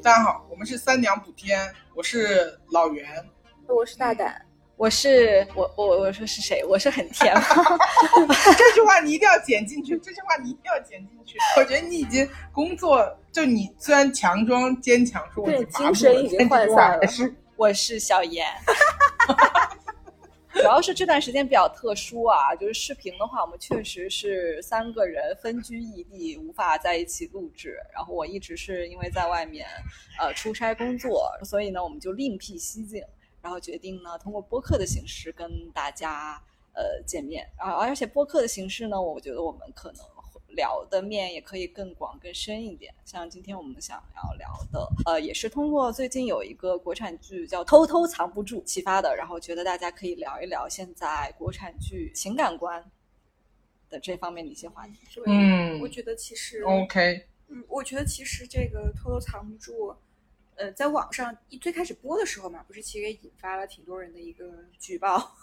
大家好，我们是三娘补天，我是老袁，我是大胆，我是我我我说是谁？我是很甜吗？这句话你一定要剪进去，这句话你一定要剪进去。我觉得你已经工作，就你虽然强装坚强，说我对精神已经涣散了。是我是小严。主要是这段时间比较特殊啊，就是视频的话，我们确实是三个人分居异地，无法在一起录制。然后我一直是因为在外面，呃，出差工作，所以呢，我们就另辟蹊径，然后决定呢，通过播客的形式跟大家呃见面啊。而且播客的形式呢，我觉得我们可能。聊的面也可以更广更深一点，像今天我们想要聊的，呃，也是通过最近有一个国产剧叫《偷偷藏不住》启发的，然后觉得大家可以聊一聊现在国产剧情感观的这方面的一些话题。嗯，我觉得其实 OK，嗯，我觉得其实这个偷偷藏不住，呃，在网上一最开始播的时候嘛，不是其实也引发了挺多人的一个举报。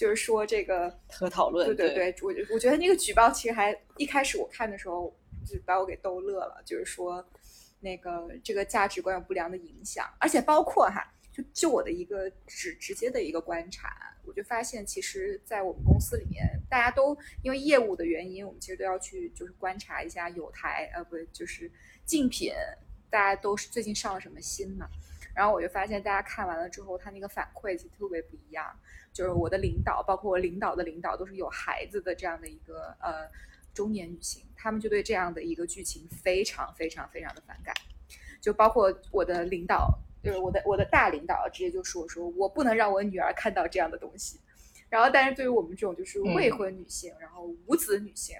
就是说这个和讨论，对对对，我我觉得那个举报其实还一开始我看的时候就把我给逗乐了，就是说那个这个价值观有不良的影响，而且包括哈，就就我的一个直直接的一个观察，我就发现其实，在我们公司里面，大家都因为业务的原因，我们其实都要去就是观察一下有台呃不就是竞品，大家都是最近上了什么新嘛，然后我就发现大家看完了之后，他那个反馈其实特别不一样。就是我的领导，包括我领导的领导，都是有孩子的这样的一个呃中年女性，他们就对这样的一个剧情非常非常非常的反感。就包括我的领导，就是我的我的大领导，直接就说说我不能让我女儿看到这样的东西。然后，但是对于我们这种就是未婚女性，然后无子女性，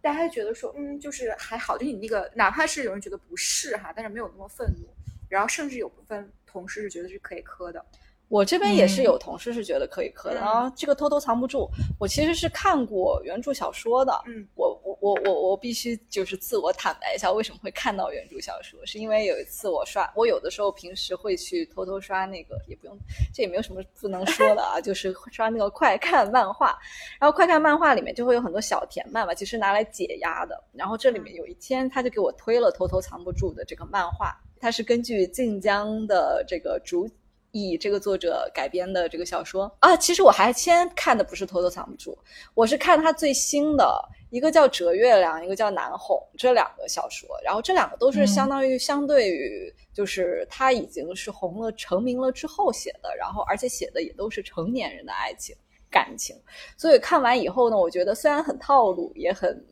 大家觉得说嗯，就是还好，就你那个哪怕是有人觉得不是哈，但是没有那么愤怒。然后甚至有部分同事是觉得是可以磕的。我这边也是有同事是觉得可以磕的啊，这个偷偷藏不住。我其实是看过原著小说的，嗯，我我我我我必须就是自我坦白一下，为什么会看到原著小说，是因为有一次我刷，我有的时候平时会去偷偷刷那个，也不用，这也没有什么不能说的啊，就是刷那个快看漫画，然后快看漫画里面就会有很多小甜漫嘛，其实拿来解压的。然后这里面有一天他就给我推了偷偷藏不住的这个漫画，它是根据晋江的这个主。以这个作者改编的这个小说。啊，其实我还先看的不是《偷偷藏不住》，我是看他最新的一个叫《折月亮》，一个叫《南红》这两个小说，然后这两个都是相当于相对于就是他已经是红了成名了之后写的，然后而且写的也都是成年人的爱情感情，所以看完以后呢，我觉得虽然很套路，也很。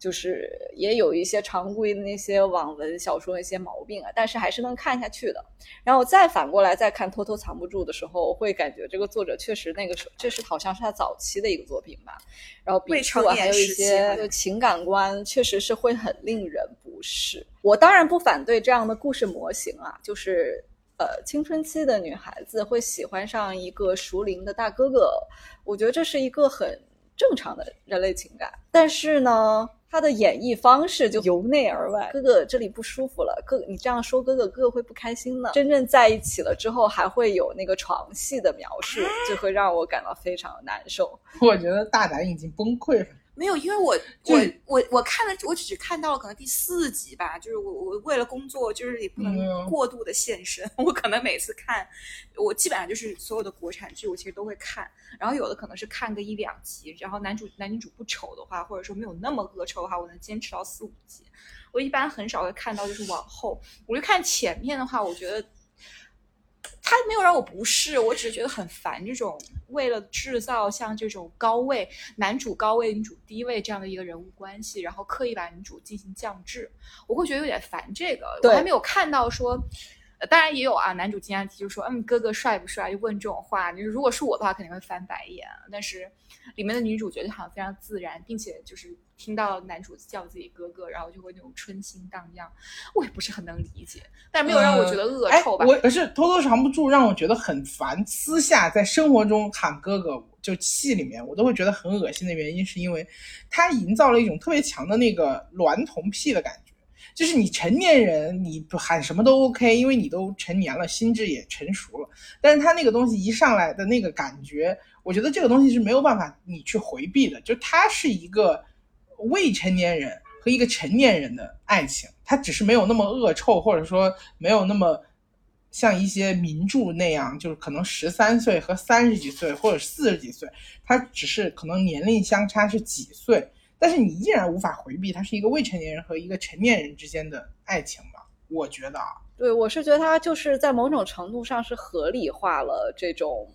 就是也有一些常规的那些网文小说一些毛病啊，但是还是能看下去的。然后再反过来再看《偷偷藏不住》的时候，会感觉这个作者确实那个时候，这是好像是他早期的一个作品吧。然后笔触啊还有一些情感观，确实是会很令人不适。我当然不反对这样的故事模型啊，就是呃青春期的女孩子会喜欢上一个熟龄的大哥哥，我觉得这是一个很正常的人类情感。但是呢。他的演绎方式就由内而外，哥哥这里不舒服了，哥你这样说哥哥哥哥会不开心的。真正在一起了之后，还会有那个床戏的描述，就会让我感到非常难受。我觉得大胆已经崩溃了。没有，因为我我我我看了，我只是看到了可能第四集吧。就是我我为了工作，就是也不能过度的现身。我可能每次看，我基本上就是所有的国产剧，我其实都会看。然后有的可能是看个一两集，然后男主男女主不丑的话，或者说没有那么恶臭的话，我能坚持到四五集。我一般很少会看到就是往后，我就看前面的话，我觉得。他没有让我不适，我只是觉得很烦这种为了制造像这种高位男主高位女主低位这样的一个人物关系，然后刻意把女主进行降智，我会觉得有点烦这个。我还没有看到说，当然也有啊，男主经常提就说，嗯，哥哥帅不帅？就问这种话。就是如果是我的话，肯定会翻白眼。但是里面的女主角就好像非常自然，并且就是。听到男主叫自己哥哥，然后就会那种春心荡漾，我也不是很能理解，但没有让我觉得恶臭吧。我可是偷偷藏不住，让我觉得很烦。私下在生活中喊哥哥，就戏里面我都会觉得很恶心的原因，是因为他营造了一种特别强的那个娈童癖的感觉，就是你成年人你不喊什么都 OK，因为你都成年了，心智也成熟了。但是他那个东西一上来的那个感觉，我觉得这个东西是没有办法你去回避的，就他是一个。未成年人和一个成年人的爱情，他只是没有那么恶臭，或者说没有那么像一些名著那样，就是可能十三岁和三十几岁或者四十几岁，他只是可能年龄相差是几岁，但是你依然无法回避，他是一个未成年人和一个成年人之间的爱情吧？我觉得啊，对我是觉得他就是在某种程度上是合理化了这种。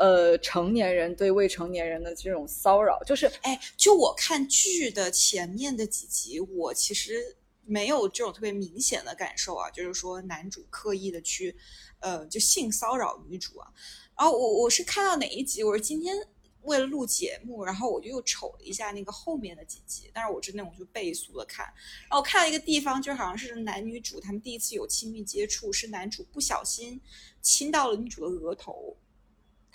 呃，成年人对未成年人的这种骚扰，就是哎，就我看剧的前面的几集，我其实没有这种特别明显的感受啊，就是说男主刻意的去，呃，就性骚扰女主啊。然后我我是看到哪一集，我是今天为了录节目，然后我就又瞅了一下那个后面的几集，但是我真的我就倍速的看，然后看到一个地方，就好像是男女主他们第一次有亲密接触，是男主不小心亲到了女主的额头。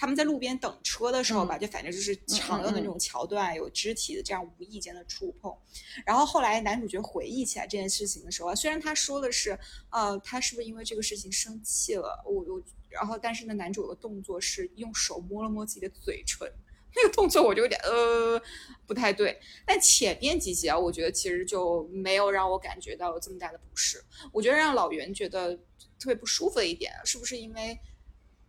他们在路边等车的时候吧，就反正就是常用的那种桥段，有肢体的这样无意间的触碰。然后后来男主角回忆起来这件事情的时候，虽然他说的是，呃，他是不是因为这个事情生气了？我我，然后但是呢，男主的动作是用手摸了摸自己的嘴唇，那个动作我就有点呃不太对。但前面几集啊，我觉得其实就没有让我感觉到这么大的不适。我觉得让老袁觉得特别不舒服的一点，是不是因为？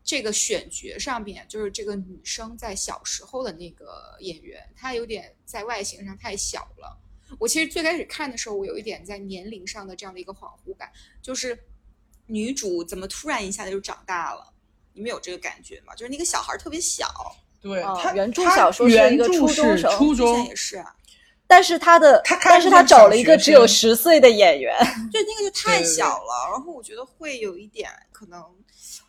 这个选角上面，就是这个女生在小时候的那个演员，她有点在外形上太小了。我其实最开始看的时候，我有一点在年龄上的这样的一个恍惚感，就是女主怎么突然一下子就长大了？你们有这个感觉吗？就是那个小孩特别小。对，他原著小说是一个初中生，初中也是啊。但是他的，他但是他找了一个只有十岁的演员，对，那个就太小了。然后我觉得会有一点可能。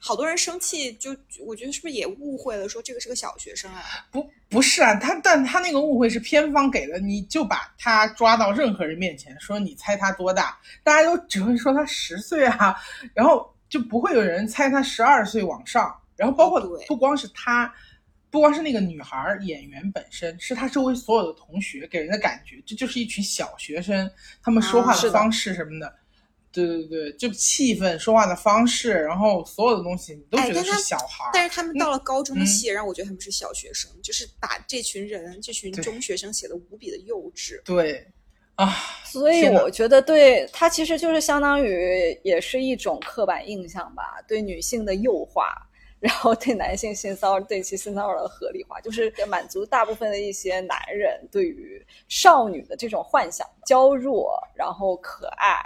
好多人生气，就我觉得是不是也误会了，说这个是个小学生啊？不，不是啊，他但他那个误会是偏方给的，你就把他抓到任何人面前，说你猜他多大，大家都只会说他十岁啊，然后就不会有人猜他十二岁往上。然后包括不光是他，不光是那个女孩演员本身，是她周围所有的同学给人的感觉，这就是一群小学生，他们说话的方式什么的。对对对，就气氛、说话的方式，然后所有的东西，你都觉得是小孩。但是他们到了高中的戏，让我觉得他们是小学生，就是把这群人、这群中学生写的无比的幼稚。对，啊，所以我觉得对他其实就是相当于也是一种刻板印象吧，对女性的诱惑，然后对男性性骚扰、对其性骚扰的合理化，就是满足大部分的一些男人对于少女的这种幻想：娇弱，然后可爱。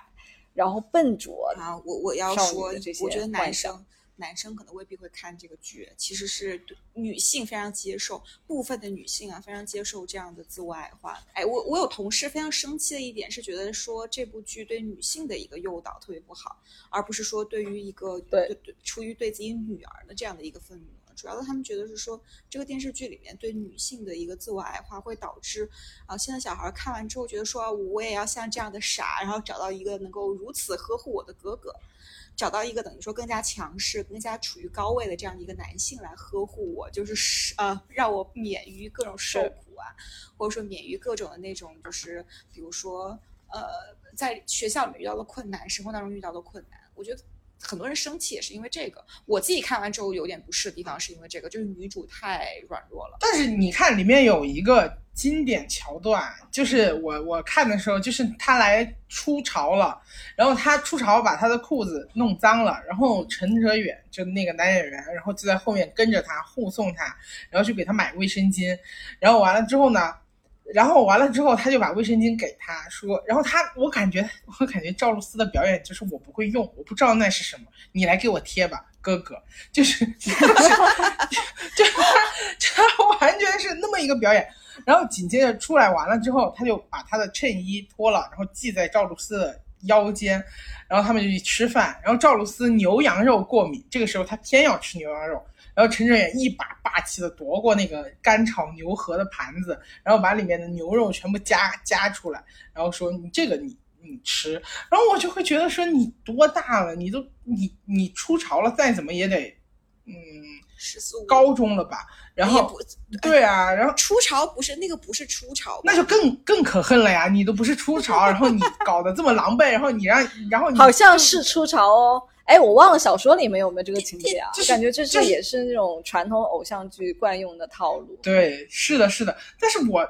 然后笨拙啊！我我要说，我觉得男生男生可能未必会看这个剧，其实是女性非常接受，部分的女性啊非常接受这样的自我矮化。哎，我我有同事非常生气的一点是，觉得说这部剧对女性的一个诱导特别不好，而不是说对于一个对对出于对自己女儿的这样的一个愤怒。主要的，他们觉得是说，这个电视剧里面对女性的一个自我矮化，会导致啊，现在小孩看完之后觉得说，我也要像这样的傻，然后找到一个能够如此呵护我的哥哥，找到一个等于说更加强势、更加处于高位的这样的一个男性来呵护我，就是呃，让我免于各种受苦啊，或者说免于各种的那种，就是比如说呃，在学校里面遇到的困难，生活当中遇到的困难，我觉得。很多人生气也是因为这个，我自己看完之后有点不适的地方是因为这个，就是女主太软弱了。但是你看里面有一个经典桥段，就是我我看的时候，就是她来出潮了，然后她出潮把她的裤子弄脏了，然后陈哲远就那个男演员，然后就在后面跟着她护送她，然后去给她买卫生巾，然后完了之后呢。然后完了之后，他就把卫生巾给他说，然后他，我感觉，我感觉赵露思的表演就是我不会用，我不知道那是什么，你来给我贴吧，哥哥，就是，就是，就就完全是那么一个表演。然后紧接着出来完了之后，他就把他的衬衣脱了，然后系在赵露思的腰间，然后他们就去吃饭。然后赵露思牛羊肉过敏，这个时候他偏要吃牛羊肉。然后陈哲远一把霸气的夺过那个干炒牛河的盘子，然后把里面的牛肉全部夹夹出来，然后说：“你这个你你吃。”然后我就会觉得说：“你多大了？你都你你出潮了，再怎么也得嗯十四五高中了吧？”然后对啊，然后初潮不是那个不是初潮，那就更更可恨了呀！你都不是初潮，然后你搞得这么狼狈，然后你让然后你好像是初潮哦。哎，我忘了小说里面有没有这个情节啊？就感觉这这也是那种传统偶像剧惯用的套路。对，是的，是的。但是我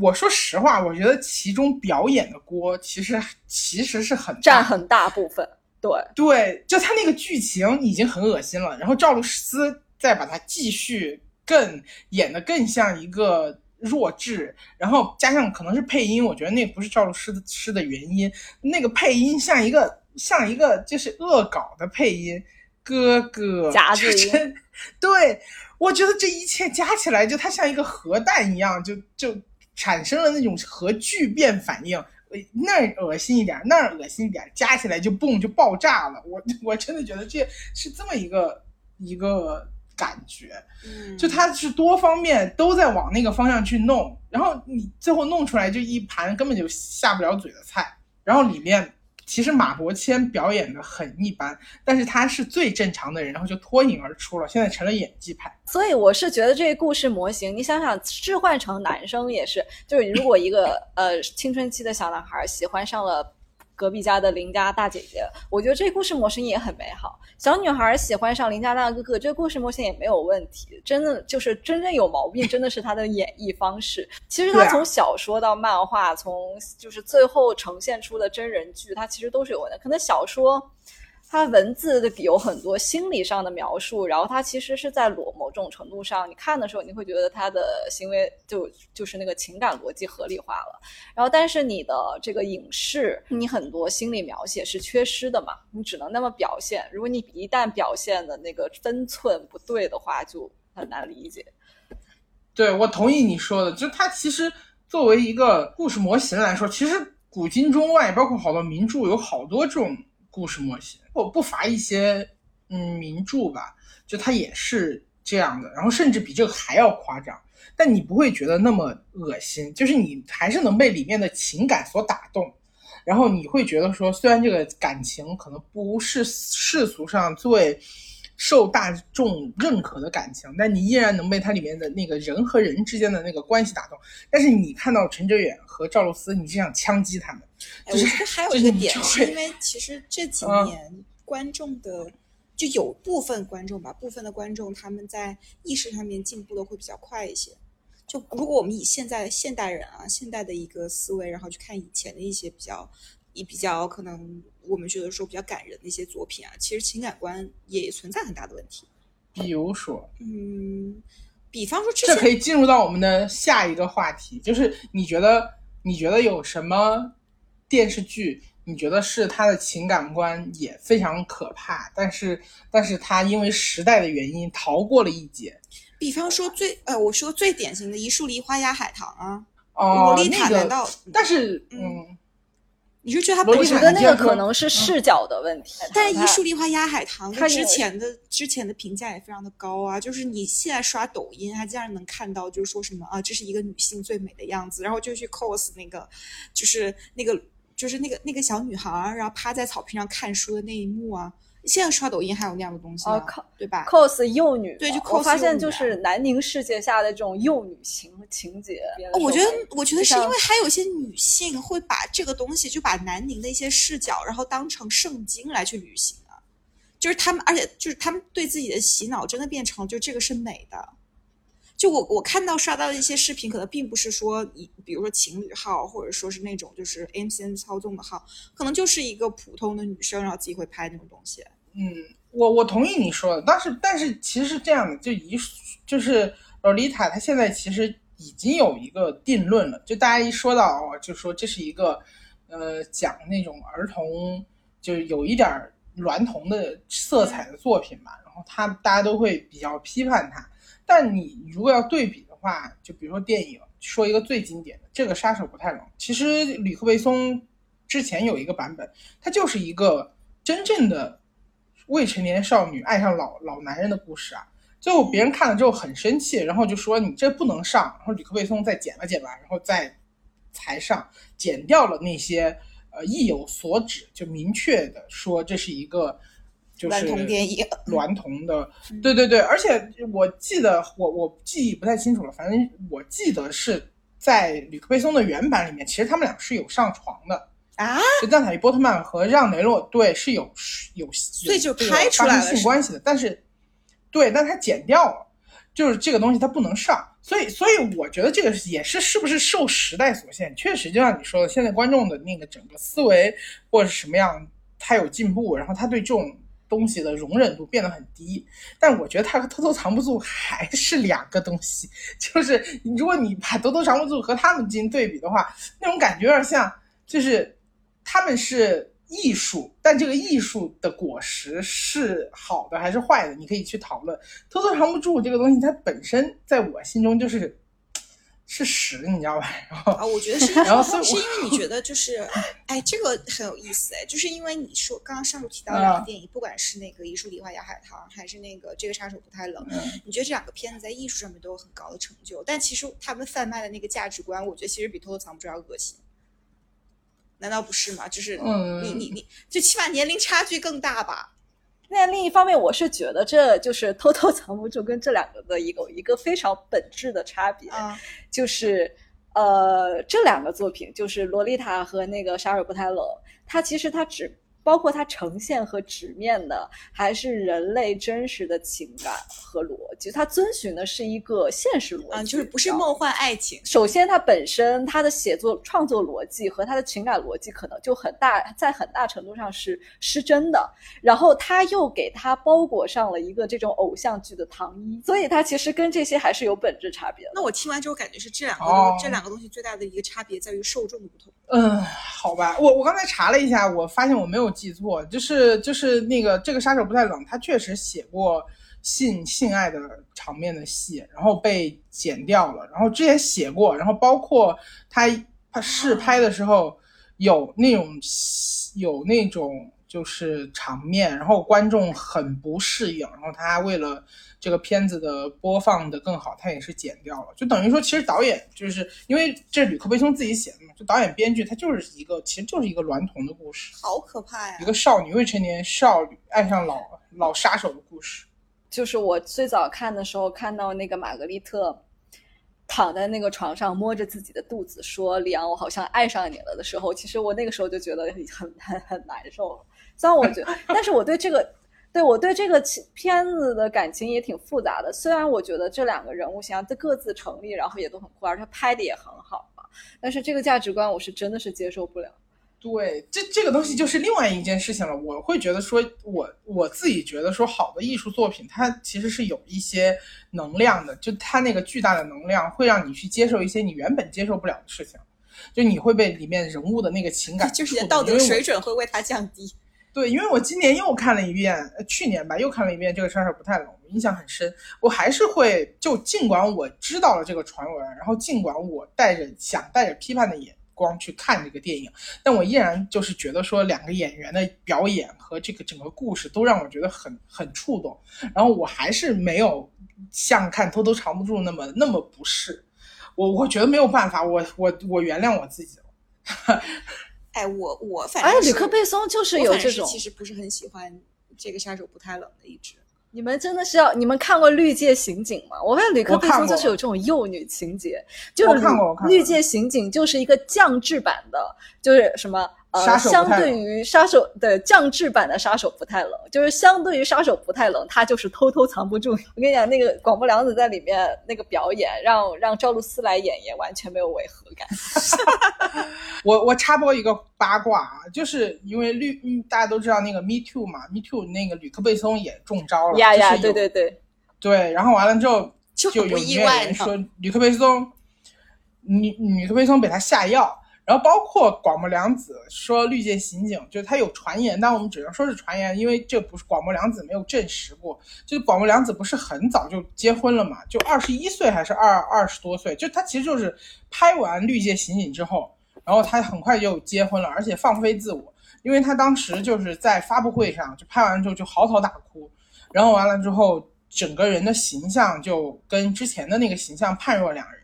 我说实话，我觉得其中表演的锅其实其实是很占很大部分。对，对，就他那个剧情已经很恶心了，然后赵露思再把它继续更演的更像一个弱智，然后加上可能是配音，我觉得那不是赵露思的诗的原因，那个配音像一个像一个就是恶搞的配音，哥哥夹子音 对，我觉得这一切加起来，就它像一个核弹一样，就就产生了那种核聚变反应。呃那儿恶心一点，那儿恶心一点，加起来就嘣就爆炸了。我我真的觉得这是这么一个一个感觉，嗯。就它是多方面都在往那个方向去弄，然后你最后弄出来就一盘根本就下不了嘴的菜，然后里面其实马伯骞表演的很一般，但是他是最正常的人，然后就脱颖而出了，现在成了演技派。所以我是觉得这个故事模型，你想想置换成男生也是，就是如果一个呃青春期的小男孩喜欢上了隔壁家的邻家大姐姐，我觉得这个故事模型也很美好。小女孩喜欢上邻家大哥哥，这个故事模型也没有问题。真的就是真正有毛病，真的是他的演绎方式。其实他从小说到漫画，从就是最后呈现出的真人剧，他其实都是有问题。可能小说。它文字的有很多心理上的描述，然后它其实是在裸某种程度上，你看的时候你会觉得他的行为就就是那个情感逻辑合理化了。然后，但是你的这个影视，你很多心理描写是缺失的嘛，你只能那么表现。如果你一旦表现的那个分寸不对的话，就很难理解。对，我同意你说的，就它其实作为一个故事模型来说，其实古今中外，包括好多名著，有好多这种故事默写，我不乏一些嗯名著吧，就它也是这样的，然后甚至比这个还要夸张，但你不会觉得那么恶心，就是你还是能被里面的情感所打动。然后你会觉得说，虽然这个感情可能不是世俗上最受大众认可的感情，但你依然能被它里面的那个人和人之间的那个关系打动。但是你看到陈哲远和赵露思，你就想枪击他们。哎，就是我觉得还有一个点，就是会因为其实这几嗯年观众的，就有部分观众吧，部分的观众他们在意识上面进步的会比较快一些。就如果我们以现在现代人啊，现代的一个思维，然后去看以前的一些比较，以比较可能我们觉得说比较感人的一些作品啊，其实情感观也存在很大的问题。比如说，嗯，比方说这可以进入到我们的下一个话题，就是你觉得你觉得有什么电视剧，你觉得是他的情感观也非常可怕，但是但是他因为时代的原因逃过了一劫。比方说最呃，我说最典型的一树梨花压海棠啊，哦，洛丽塔那个，难道但是嗯嗯，你是觉得它洛丽本身我觉得那个可能是视角的问题，但是它一树梨花压海棠的之前的之前的评价也非常的高啊，就是你现在刷抖音，还竟然能看到，就是说什么啊，这是一个女性最美的样子，然后就去 cos 那个，就是那个就是那个那个小女孩儿，然后趴在草坪上看书的那一幕啊。现在刷抖音还有那样的东西呢，哦靠对吧？cos 幼女，对就 cos 发现就是南宁世界下的这种幼女情情节。哦我觉得，我觉得是因为还有一些女性会把这个东西，就把南宁的一些视角，然后当成圣经来去旅行啊。就是他们，而且就是他们对自己的洗脑，真的变成就这个是美的。就我我看到刷到的一些视频，可能并不是说以比如说情侣号，或者说是那种就是 MCN 操纵的号，可能就是一个普通的女生，然后自己会拍那种东西。嗯，我我同意你说的，但是但是其实是这样的，就一就是洛丽塔，她现在其实已经有一个定论了，就大家一说到哦，就说这是一个呃讲那种儿童，就是有一点儿娈童的色彩的作品嘛，然后他大家都会比较批判他。但你如果要对比的话，就比如说电影，说一个最经典的，这个杀手不太冷，其实吕克贝松之前有一个版本，它就是一个真正的未成年少女爱上老老男人的故事啊。最后别人看了之后很生气，然后就说你这不能上，然后吕克贝松再剪了剪吧，然后再才上，剪掉了那些呃意有所指，就明确的说这是一个就是娈童电影。娈童的，对对对，而且我记得我我记忆不太清楚了，反正我记得是在吕克贝松的原版里面，其实他们俩是有上床的。啊，就娜塔莉波特曼和让雷洛对是有有，所以就拍出来了性关系的，但是对，但他剪掉了，就是这个东西它不能上，所以所以我觉得这个也是是不是受时代所限，确实就像你说的，现在观众的那个整个思维或者什么样，他有进步，然后他对这种东西的容忍度变得很低。但我觉得它和偷偷藏不住还是两个东西，就是如果你把偷偷藏不住和他们进行对比的话，那种感觉有点像，就是他们是。艺术，但这个艺术的果实是好的还是坏的，你可以去讨论。偷偷藏不住这个东西，它本身在我心中就是是屎，你知道吧？然后啊，我觉得是，然后是因为你觉得就是，哎，这个很有意思哎，就是因为你说刚刚上述提到两个电影，不管是那个《一树梨花压海棠》，还是那个《这个杀手不太冷》，你觉得这两个片子在艺术上面都有很高的成就，但其实他们贩卖的那个价值观，我觉得其实比偷偷藏不住要恶心。难道不是吗？就是你你你，最起码年龄差距更大吧。那另一方面，我是觉得这就是偷偷 藏不住跟这两个的一个一个非常本质的差别，就是呃，这两个作品就是《洛丽塔》和那个《杀手不太冷》，它其实它只。包括它呈现和直面的，还是人类真实的情感和逻辑。它遵循的是一个现实逻辑，就是不是梦幻爱情。首先，它本身它的写作创作逻辑和它的情感逻辑可能就很大，在很大程度上是失真的。然后，他又给它包裹上了一个这种偶像剧的糖衣，所以它其实跟这些还是有本质差别的。那我听完之后感觉是这两个这两个东西最大的一个差别在于受众的不同。嗯，好吧，我我刚才查了一下，我发现我没有记错，就是就是那个这个杀手不太冷，他确实写过性性爱的场面的戏，然后被剪掉了，然后之前写过，然后包括他他试拍的时候有那种有那种就是场面，然后观众很不适应，然后他为了。这个片子的播放的更好，他也是剪掉了，就等于说，其实导演就是因为这是吕克贝松自己写的嘛，就导演编剧他就是一个，其实就是一个娈童的故事，好可怕呀！一个少女未成年少女爱上老老杀手的故事。就是我最早看的时候，看到那个玛格丽特躺在那个床上摸着自己的肚子说：“里昂，我好像爱上你了”的时候，其实我那个时候就觉得很很很难受。虽然我觉得，但是我对这个。对我对这个片子的感情也挺复杂的。虽然我觉得这两个人物形象各自成立，然后也都很酷，而且拍的也很好嘛，但是这个价值观我是真的是接受不了。对，这这个东西就是另外一件事情了。我会觉得说，我我自己觉得说，好的艺术作品它其实是有一些能量的，就它那个巨大的能量会让你去接受一些你原本接受不了的事情，就你会被里面人物的那个情感，就是道德水准会为它降低。对，因为我今年又看了一遍，呃，去年吧又看了一遍这个杀手不太冷，印象很深。我还是会就尽管我知道了这个传闻，然后尽管我带着想带着批判的眼光去看这个电影，但我依然就是觉得说两个演员的表演和这个整个故事都让我觉得很很触动。然后我还是没有像看偷偷藏不住那么那么不适。我我觉得没有办法，我我我原谅我自己了。哎，我我反正，哎，吕克贝松就是有这种，其实不是很喜欢这个杀手不太冷的一只。你们真的是要，你们看过《绿界刑警》吗？我发现吕克贝松就是有这种幼女情节，就是《绿界刑警》就是一个降智版的，就是什么。呃，相对于杀手的降智版的杀手不太冷，就是相对于杀手不太冷，他就是偷偷藏不住。我跟你讲，那个广播凉子在里面那个表演，让让赵露思来演也完全没有违和感。我我插播一个八卦啊，就是因为绿，大家都知道那个 Me Too 嘛，Me Too 那个吕克贝松也中招了。呀呀，对对对对，然后完了之后就有意外人说吕克贝松，女吕克贝松给他下药。然后包括广末凉子说绿界刑警，就是他有传言，但我们只能说是传言，因为这不是广末凉子没有证实过。就是广末凉子不是很早就结婚了嘛，就二十一岁还是二二十多岁，就他其实就是拍完绿界刑警之后，然后他很快就结婚了，而且放飞自我，因为他当时就是在发布会上就拍完之后就嚎啕大哭，然后完了之后整个人的形象就跟之前的那个形象判若两人。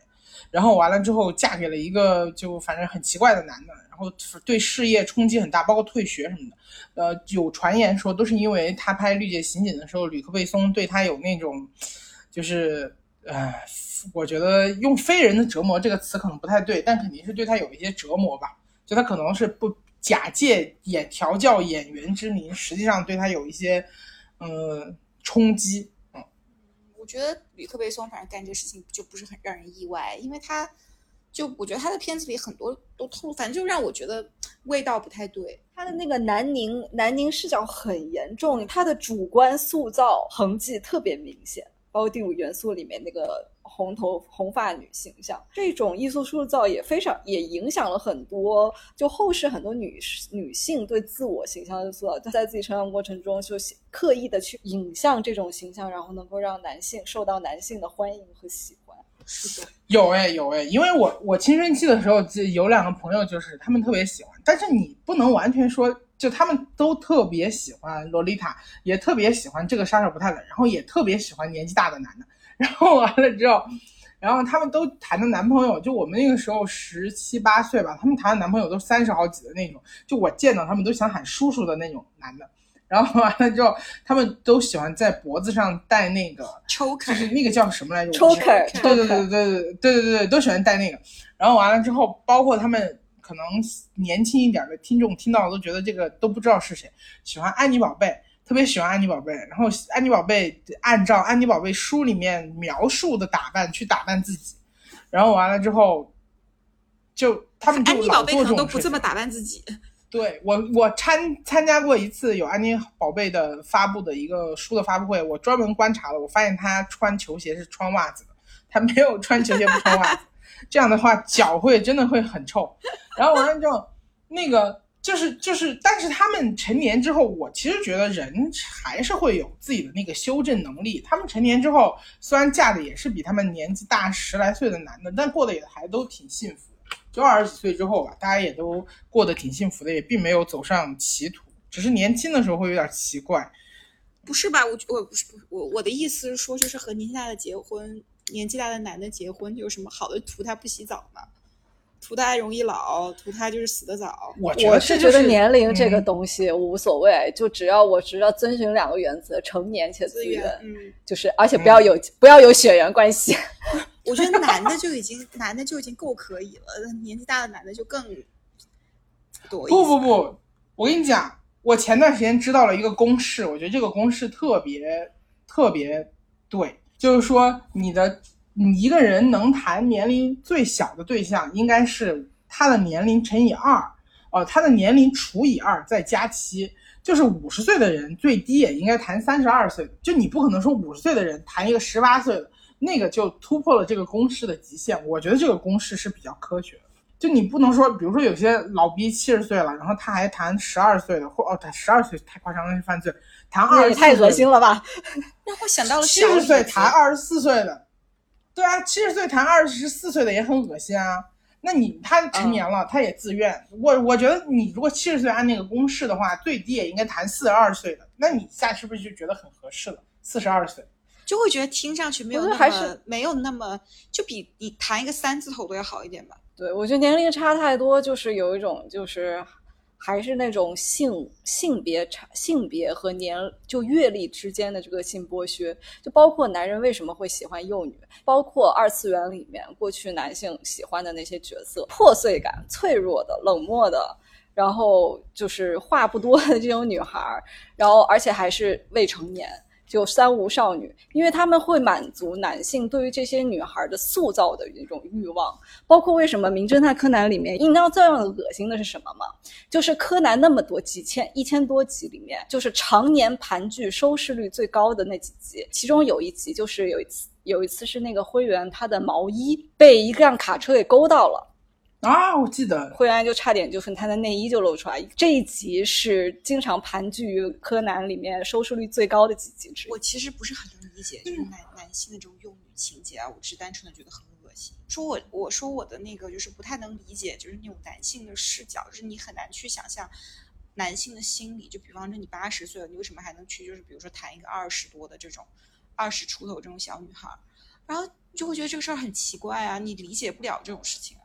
然后完了之后，嫁给了一个就反正很奇怪的男的，然后对事业冲击很大，包括退学什么的。呃，有传言说都是因为他拍《绿界刑警》的时候，吕克贝松对他有那种，就是呃，我觉得用“非人的折磨”这个词可能不太对，但肯定是对他有一些折磨吧。就他可能是不假借演调教演员之名，实际上对他有一些呃冲击。我觉得吕克贝松反正干这个事情就不是很让人意外，因为他就我觉得他的片子里很多都透露，反正就让我觉得味道不太对。他的那个南宁南宁视角很严重，他的主观塑造痕迹特别明显，包括第五元素里面那个红头红发女形象，这种艺术塑造也非常也影响了很多，就后世很多女女性对自我形象的塑造，在自己成长过程中就刻意的去影像这种形象，然后能够让男性受到男性的欢迎和喜欢。是，有哎有哎，因为我我青春期的时候就有两个朋友，就是他们特别喜欢，但是你不能完全说，就他们都特别喜欢洛丽塔，也特别喜欢这个杀手不太冷，然后也特别喜欢年纪大的男的，然后完了之后，然后他们都谈的男朋友，就我们那个时候十七八岁吧，他们谈的男朋友都三十好几的那种，就我见到他们都想喊叔叔的那种男的。然后完了之后，他们都喜欢在脖子上戴那个，就是那个叫什么来着 choker，对对对对对对对对对，都喜欢戴那个。然后完了之后，包括他们可能年轻一点的听众听到都觉得这个都不知道是谁，喜欢安妮宝贝，特别喜欢安妮宝贝。然后安妮宝贝按照安妮宝贝书里面描述的打扮去打扮自己，然后完了之后，就他们就安妮宝贝可能都不这么打扮自己。对我，我参参加过一次有安妮宝贝的发布的一个书的发布会，我专门观察了，我发现她穿球鞋是穿袜子的，她没有穿球鞋不穿袜子，这样的话脚会真的会很臭。然后完了之后，那个就是就是，但是他们成年之后，我其实觉得人还是会有自己的那个修正能力。他们成年之后，虽然嫁的也是比他们年纪大十来岁的男的，但过得也还都挺幸福。就二十几岁之后吧，大家也都过得挺幸福的，也并没有走上歧途，只是年轻的时候会有点奇怪。不是吧？我我不是不是我我的意思是说，就是和年纪大的结婚，年纪大的男的结婚有什么好的？图他不洗澡吗？图他容易老，图他就是死得早。我觉我得就是是觉得年龄这个嗯东西无所谓，就只要我只要遵循两个原则：成年且自愿，，嗯，就是而且不要有、不要有血缘关系。我觉得男的就已经男的就已经够可以了，年纪大的男的就更多。不不，不，我跟你讲，我前段时间知道了一个公式，我觉得这个公式特别特别对，就是说你的你一个人能谈年龄最小的对象，应该是他的年龄乘以二，哦、他的年龄除以二再加七。就是五十岁的人最低也应该谈三十二岁的，就你不可能说五十岁的人谈一个十八岁的，那个就突破了这个公式的极限。我觉得这个公式是比较科学的。就你不能说，比如说有些老逼七十岁了，然后他还谈十二岁的，或哦，他十二岁太夸张了，是犯罪，谈二十太恶心了吧！让我想到了七小十岁谈二十四岁的，对啊，七十岁谈二十四岁的也很恶心啊。那你他成年了，他也自愿。我我觉得你如果七十岁按那个公式的话，最低也应该谈四十二岁的。那你下是不是就觉得很合适了？四十二岁，就会觉得听上去没有那么没有那么，就比你谈一个三字头都要好一点吧。对我觉得年龄差太多，就是有一种就是还是那种性性别差性别和年就阅历之间的这个性剥削，就包括男人为什么会喜欢幼女，包括二次元里面过去男性喜欢的那些角色，破碎感、脆弱的、冷漠的。然后就是话不多的这种女孩，然后而且还是未成年，就三无少女，因为他们会满足男性对于这些女孩的塑造的一种欲望。包括为什么《名侦探柯南》里面，应当最让恶心的是什么吗？就是柯南那么多几千一千多集里面，就是常年盘踞收视率最高的那几集，其中有一集就是有一次有一次是那个灰原他的毛衣被一辆卡车给勾到了。啊，我记得灰原就差点就是他的内衣就露出来。这一集是经常盘踞于柯南里面收视率最高的几集之一。我其实不是很能理解，就是男男性的这种幼女情节啊，我只是单纯的觉得很恶心。说我我说我的那个就是不太能理解，就是那种男性的视角，就是你很难去想象男性的心理。就比方说你八十岁了，你为什么还能去就是比如说谈一个二十多的这种二十出头这种小女孩儿，然后你就会觉得这个事儿很奇怪啊，你理解不了这种事情啊。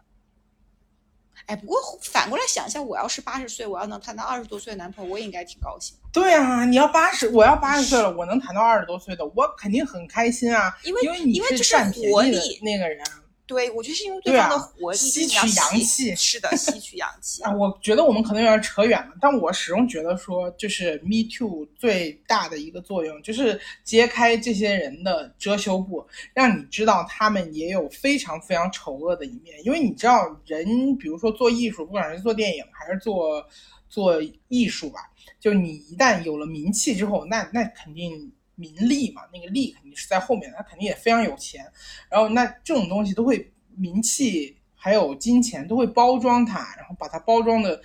哎，不过反过来想一下，我要是八十岁，我要能谈到二十多岁的男朋友，我也应该挺高兴。对啊，你要八十，我要八十岁了，我能谈到二十多岁的，我肯定很开心啊，因为因为你是占便宜那个人啊。对，我觉得是因为对啊方的活力，吸取阳气是的，吸取阳气 啊，。我觉得我们可能有点扯远了，但我始终觉得说，就是 Me Too 最大的一个作用，就是揭开这些人的遮羞布，让你知道他们也有非常非常丑恶的一面。因为你知道，人比如说做艺术，不管是做电影还是做做艺术吧，就你一旦有了名气之后，那那肯定名利嘛，那个利肯定是在后面的，他肯定也非常有钱。然后那这种东西都会名气还有金钱都会包装它，然后把它包装的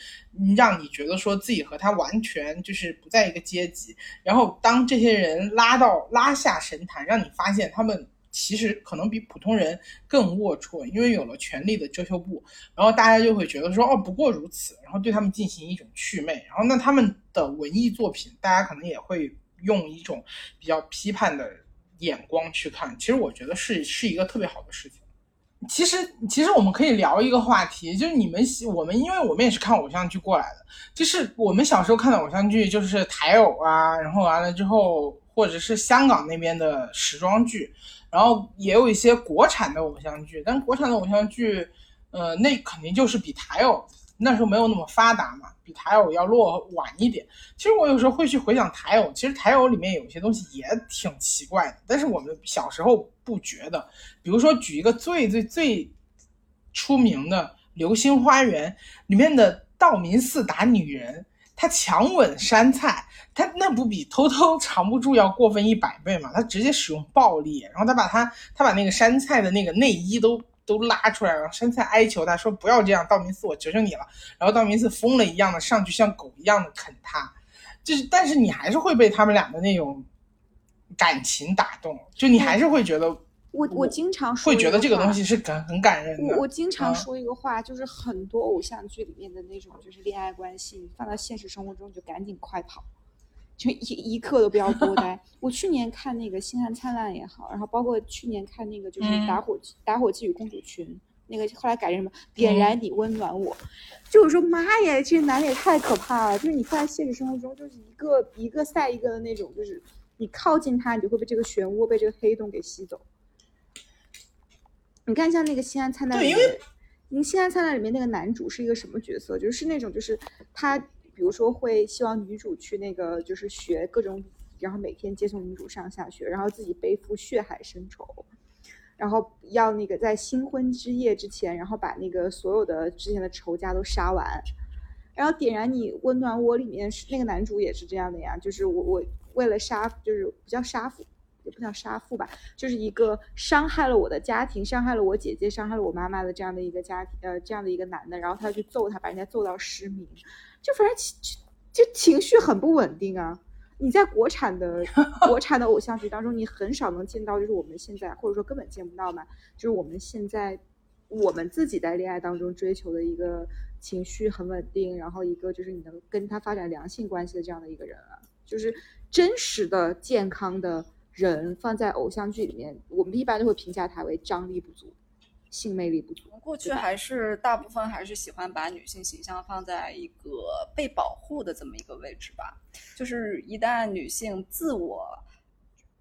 让你觉得说自己和他完全就是不在一个阶级。然后当这些人拉到拉下神坛，让你发现他们。其实可能比普通人更龌龊，因为有了权力的遮羞布，然后大家就会觉得说哦，不过如此，然后对他们进行一种祛魅，然后那他们的文艺作品，大家可能也会用一种比较批判的眼光去看。其实我觉得是是一个特别好的事情。其实，其实我们可以聊一个话题，就是你们喜我们，因为我们也是看偶像剧过来的，就是我们小时候看的偶像剧，就是台偶啊，然后完了之后，或者是香港那边的时装剧，然后也有一些国产的偶像剧，但国产的偶像剧，呃，那肯定就是比台偶那时候没有那么发达嘛，比台偶要落晚一点。其实我有时候会去回想台偶，其实台偶里面有些东西也挺奇怪的，但是我们小时候不觉得。比如说举一个最最最出名的《流星花园》里面的道明寺打女人，他强吻杉菜，他那不比偷偷藏不住要过分一百倍吗？他直接使用暴力，然后他把他他把那个杉菜的那个内衣都都拉出来，然后杉菜哀求他说不要这样，道明寺我求求你了。然后道明寺疯了一样的上去像狗一样的啃他，就是但是你还是会被他们俩的那种感情打动，就你还是会觉得我我经常说会觉得这个东西是感很感人的。我我经常嗯说一个话，就是很多偶像剧里面的那种就是恋爱关系，你放到现实生活中就赶紧快跑，就一一刻都不要多待。我去年看那个《星汉灿烂》也好，然后包括去年看那个就是嗯《打火、打火机与公主裙》。那个后来改成什么？点燃你，温暖我。就我说，妈呀，这男的也太可怕了！就是你放在现实生活中，就是一个一个赛一个的那种，就是你靠近他，你就会被这个漩涡、被这个黑洞给吸走。你看，像那个《西安灿烂》对因为里面，你《西安灿烂》里面那个男主是一个什么角色？就是那种，就是他，比如说会希望女主去那个，就是学各种，然后每天接送女主上下学，然后自己背负血海深仇，然后要那个在新婚之夜之前，然后把那个所有的之前的仇家都杀完。然后点燃你温暖我里面是那个男主也是这样的呀，就是我我为了杀，就是不叫杀父，也不叫杀父吧，就是一个伤害了我的家庭，伤害了我姐姐，伤害了我妈妈的这样的一个家庭，呃，这样的一个男的，然后他去揍他，把人家揍到失明，就反正情就情绪很不稳定啊。你在国产的 国产的偶像剧当中，你很少能见到，就是我们现在或者说根本见不到嘛，就是我们现在我们自己在恋爱当中追求的一个情绪很稳定，然后一个就是你能跟他发展良性关系的这样的一个人啊，就是真实的健康的人放在偶像剧里面，我们一般都会评价他为张力不足、性魅力不足。过去还是大部分还是喜欢把女性形象放在一个被保护的这么一个位置吧，就是一旦女性自我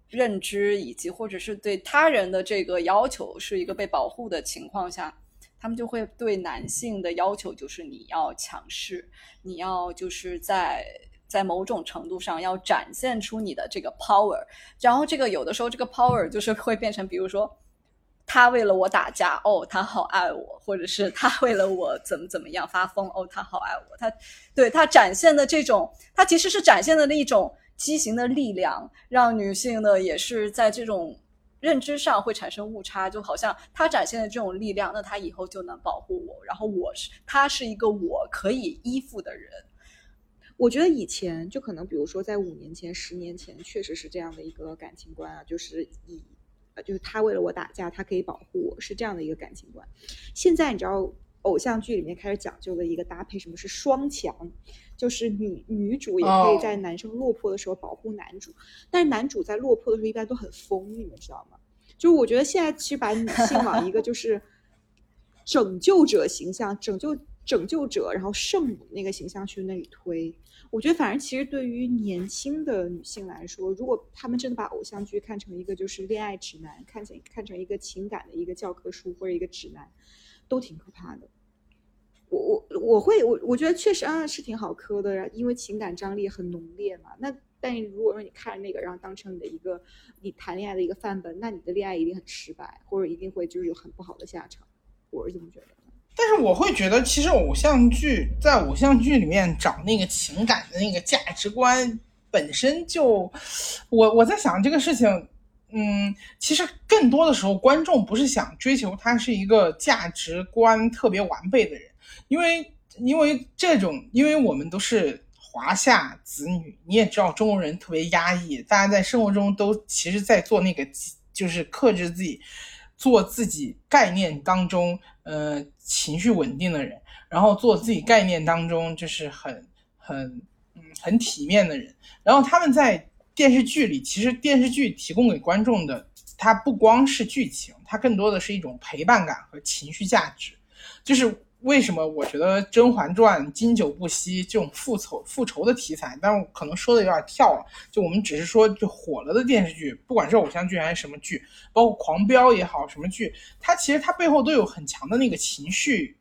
认知以及或者是对他人的这个要求是一个被保护的情况下，他们就会对男性的要求就是你要强势，你要就是在。在某种程度上要展现出你的这个 power，然后这个有的时候这个 power 就是会变成，比如说他为了我打架，哦，他好爱我，或者是他为了我怎么怎么样发疯，哦，他好爱我，他对他展现的这种，他其实是展现的那一种畸形的力量，让女性呢也是在这种认知上会产生误差，就好像他展现的这种力量，那他以后就能保护我，然后我是他是一个我可以依附的人，我觉得以前就可能，比如说在五年前、十年前，确实是这样的一个感情观啊，就是以，就是他为了我打架，他可以保护我，是这样的一个感情观。现在你知道，偶像剧里面开始讲究的一个搭配，什么是双强，就是女女主也可以哦在男生落魄的时候保护男主，但是男主在落魄的时候一般都很疯，你们知道吗？就是我觉得现在其实把女性往一个就是拯救者形象、拯救拯救者，然后圣母那个形象去那里推。我觉得，反正其实对于年轻的女性来说，如果她们真的把偶像剧看成一个就是恋爱指南，看成看成一个情感的一个教科书或者一个指南，都挺可怕的。我我我会我我觉得确实啊是挺好磕的，因为情感张力很浓烈嘛。那但如果说你看那个，然后当成你的一个你谈恋爱的一个范本，那你的恋爱一定很失败，或者一定会就是有很不好的下场。我是这么觉得。但是我会觉得，其实偶像剧在偶像剧里面找那个情感的那个价值观本身就，我我在想这个事情，嗯，其实更多的时候观众不是想追求他是一个价值观特别完备的人，因为因为这种，因为我们都是华夏子女，你也知道中国人特别压抑，大家在生活中都其实在做那个就是克制自己。做自己概念当中，呃，情绪稳定的人，然后做自己概念当中就是很很嗯很体面的人，然后他们在电视剧里，其实电视剧提供给观众的，它不光是剧情，它更多的是一种陪伴感和情绪价值，就是。为什么我觉得《甄嬛传》经久不息这种复仇复仇的题材？但我可能说的有点跳了。就我们只是说，就火了的电视剧，不管是偶像剧还是什么剧，包括《狂飙》也好，什么剧，它其实它背后都有很强的那个情绪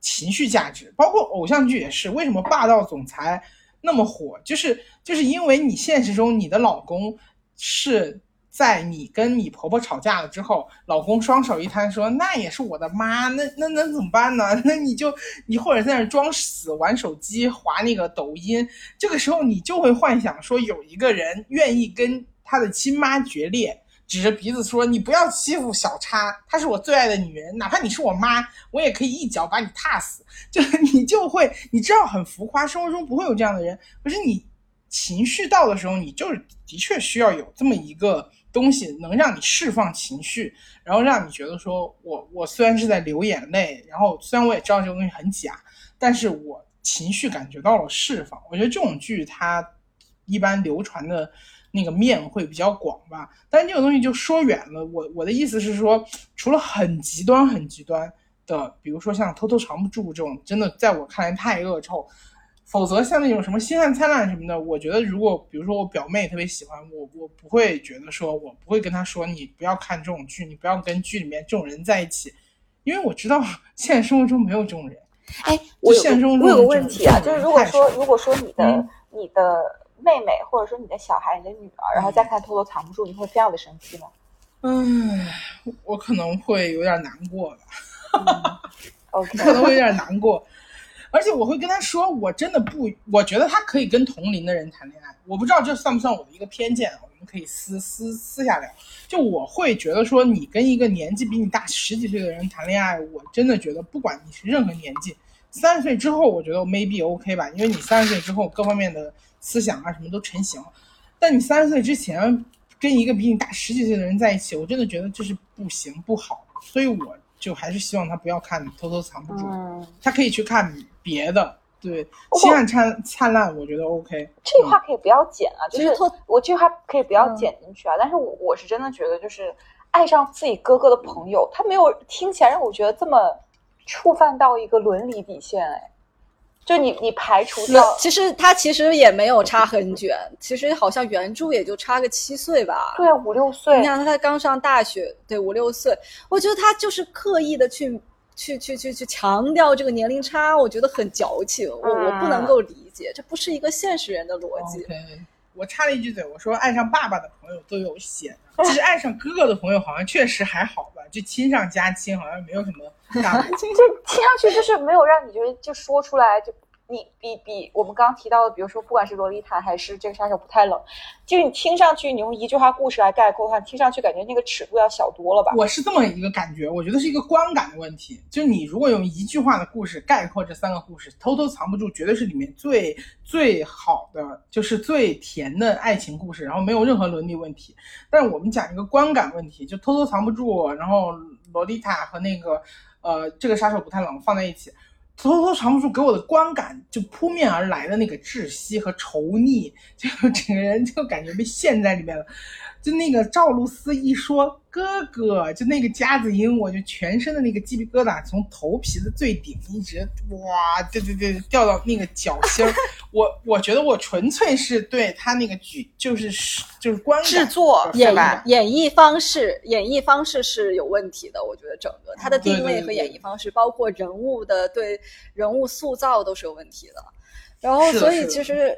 情绪价值。包括偶像剧也是，为什么霸道总裁那么火？就是就是因为你现实中你的老公是。在你跟你婆婆吵架了之后，老公双手一摊说：“那也是我的妈，那那那怎么办呢？那你就你或者在那装死玩手机划那个抖音，这个时候你就会幻想说有一个人愿意跟他的亲妈决裂，指着鼻子说你不要欺负小叉，她是我最爱的女人，哪怕你是我妈，我也可以一脚把你踏死。就你就会你知道很浮夸，生活中不会有这样的人，可是你情绪到的时候，你就是的确需要有这么一个。东西能让你释放情绪，然后让你觉得说，我我虽然是在流眼泪，然后虽然我也知道这个东西很假，但是我情绪感觉到了释放。我觉得这种剧它一般流传的那个面会比较广吧。但这种东西就说远了，我我的意思是说，除了很极端很极端的，比如说像偷偷藏不住这种，真的在我看来太恶臭。否则，像那种什么《星汉灿烂》什么的，我觉得如果比如说我表妹特别喜欢我，我不会觉得说我不会跟她说你不要看这种剧，你不要跟剧里面这种人在一起，因为我知道 现实生活中没有这种人。哎，我有我有个问题啊，就是如果说如果说你的你的妹妹或者说你的小孩、你的女儿，然后再看《偷偷藏不住》，你会非常的生气吗？嗯，我可能会有点难过吧。OK，可能会有点难过。而且我会跟他说，我真的不，我觉得他可以跟同龄的人谈恋爱。我不知道这算不算我的一个偏见，我们可以私私私下聊。就我会觉得说，你跟一个年纪比你大十几岁的人谈恋爱，我真的觉得不管你是任何年纪，三十岁之后，我觉得 maybe OK 吧，因为你三十岁之后各方面的思想啊什么都成型了。但你三十岁之前跟一个比你大十几岁的人在一起，我真的觉得这是不行不好。所以我就还是希望他不要看《偷偷藏不住》，他可以去看。别的对，星汉灿灿烂，我觉得 OK。这句话可以不要剪啊，就是我这句话可以不要剪进去啊。但是我我是真的觉得，就是爱上自己哥哥的朋友，他没有听起来让我觉得这么触犯到一个伦理底线哎。就你你排除掉，其实他其实也没有差很远，其实好像原著也就差个七岁吧。对，五六岁。你看他刚上大学，对五六岁，我觉得他就是刻意的去。去去去去强调这个年龄差，我觉得很矫情，我我不能够理解，这不是一个现实人的逻辑。我插了一句嘴，我说爱上爸爸的朋友都有险，其实爱上哥哥的朋友好像确实还好吧，就亲上加亲，好像没有什么大。就听上去就是没有让你觉得就说出来就。你比比我们刚刚提到的，比如说，不管是洛丽塔还是这个杀手不太冷，就你听上去，你用一句话故事来概括的话，听上去感觉那个尺度要小多了吧？我是这么一个感觉，我觉得是一个观感的问题。就你如果用一句话的故事概括这三个故事，偷偷藏不住绝对是里面最最好的，就是最甜的爱情故事，然后没有任何伦理问题。但是我们讲一个观感问题，就偷偷藏不住，然后洛丽塔和那个呃这个杀手不太冷放在一起。偷偷藏不住给我的观感，就扑面而来的那个窒息和稠腻，就整个人就感觉被陷在里面了。就那个赵露思一说哥哥，就那个夹子音，我就全身的那个鸡皮疙瘩从头皮的最顶一直哇，对对对，掉到那个脚心儿。我我觉得我纯粹是对他那个剧就是就是观制作演吧演绎方式，演绎方式是有问题的。我觉得整个他的定位和演绎方式，包括人物的对人物塑造都是有问题的。然后，所以其实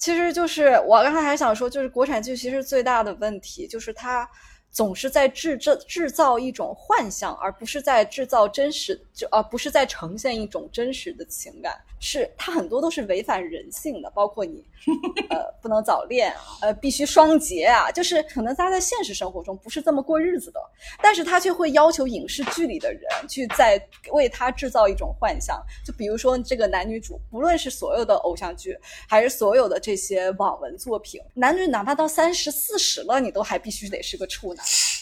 其实就是我刚才还想说，就是国产剧其实最大的问题就是它总是在制制制造一种幻象，而不是在制造真实，就而不是在呈现一种真实的情感。是它很多都是违反人性的，包括你 呃不能早恋啊，呃必须双节啊，就是可能他在现实生活中不是这么过日子的，但是他却会要求影视剧里的人去在为他制造一种幻象。就比如说这个男女主，不论是所有的偶像剧，还是所有的这些网文作品，男女哪怕到三十四十了，你都还必须得是个处男。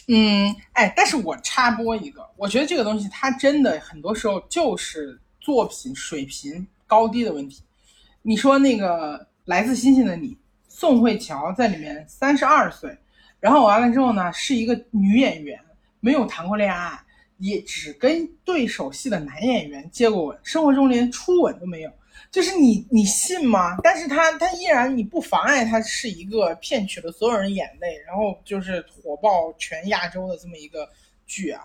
嗯，哎，但是我插播一个，我觉得这个东西它真的很多时候就是作品水平高低的问题。你说那个《来自星星的你》，宋慧乔在里面三十二岁，然后完了之后呢，是一个女演员，没有谈过恋爱，也只跟对手戏的男演员接过吻，生活中连初吻都没有。就是你，你信吗？但是他他依然你不妨碍他是一个骗取了所有人眼泪，然后就是火爆全亚洲的这么一个剧啊。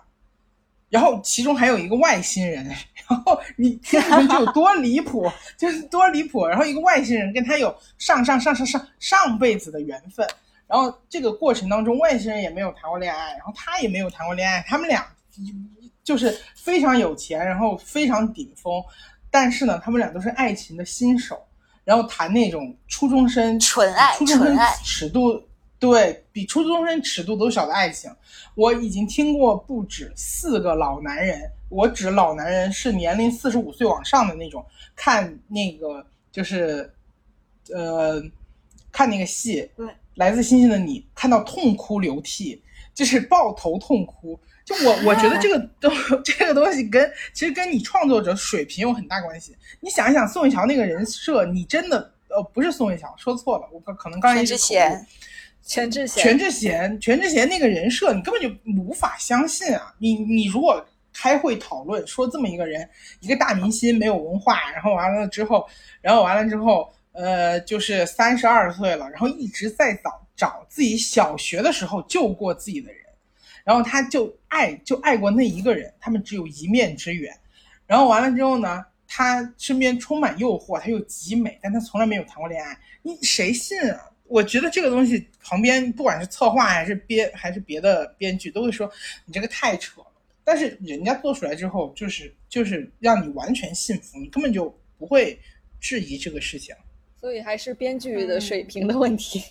然后其中还有一个外星人，然后你听你们就有多离谱，就是多离谱。然后一个外星人跟他有上上上上上上辈子的缘分，然后这个过程当中，外星人也没有谈过恋爱，然后他也没有谈过恋爱，他们俩就是非常有钱，然后非常顶峰，但是呢，他们俩都是爱情的新手，然后谈那种初中生纯爱初中生纯爱尺度对比初中生尺度都小的爱情，我已经听过不止四个老男人，我指老男人是年龄四十五岁往上的那种，看那个就是，呃，看那个戏，对，来自星星的你，看到痛哭流涕，就是抱头痛哭。就我我觉得这个 东 这个东西跟其实跟你创作者水平有很大关系。你想一想，宋慧乔那个人设，你真的呃不是宋慧乔，说错了，我可可能刚才全一直贤，全智贤，全智贤，全智贤那个人设，你根本就无法相信啊！你你如果开会讨论说这么一个人，一个大明星没有文化，然后完了之后，然后完了之后，呃，就是三十二岁了，然后一直在找找自己小学的时候救过自己的人，然后他就爱就爱过那一个人，他们只有一面之缘，然后完了之后呢，他身边充满诱惑，他又极美，但他从来没有谈过恋爱，你谁信啊？我觉得这个东西旁边不管是策划还是编还是别的编剧都会说你这个太扯了，但是人家做出来之后就是就是让你完全信服，你根本就不会质疑这个事情。所以还是编剧的水平的问题。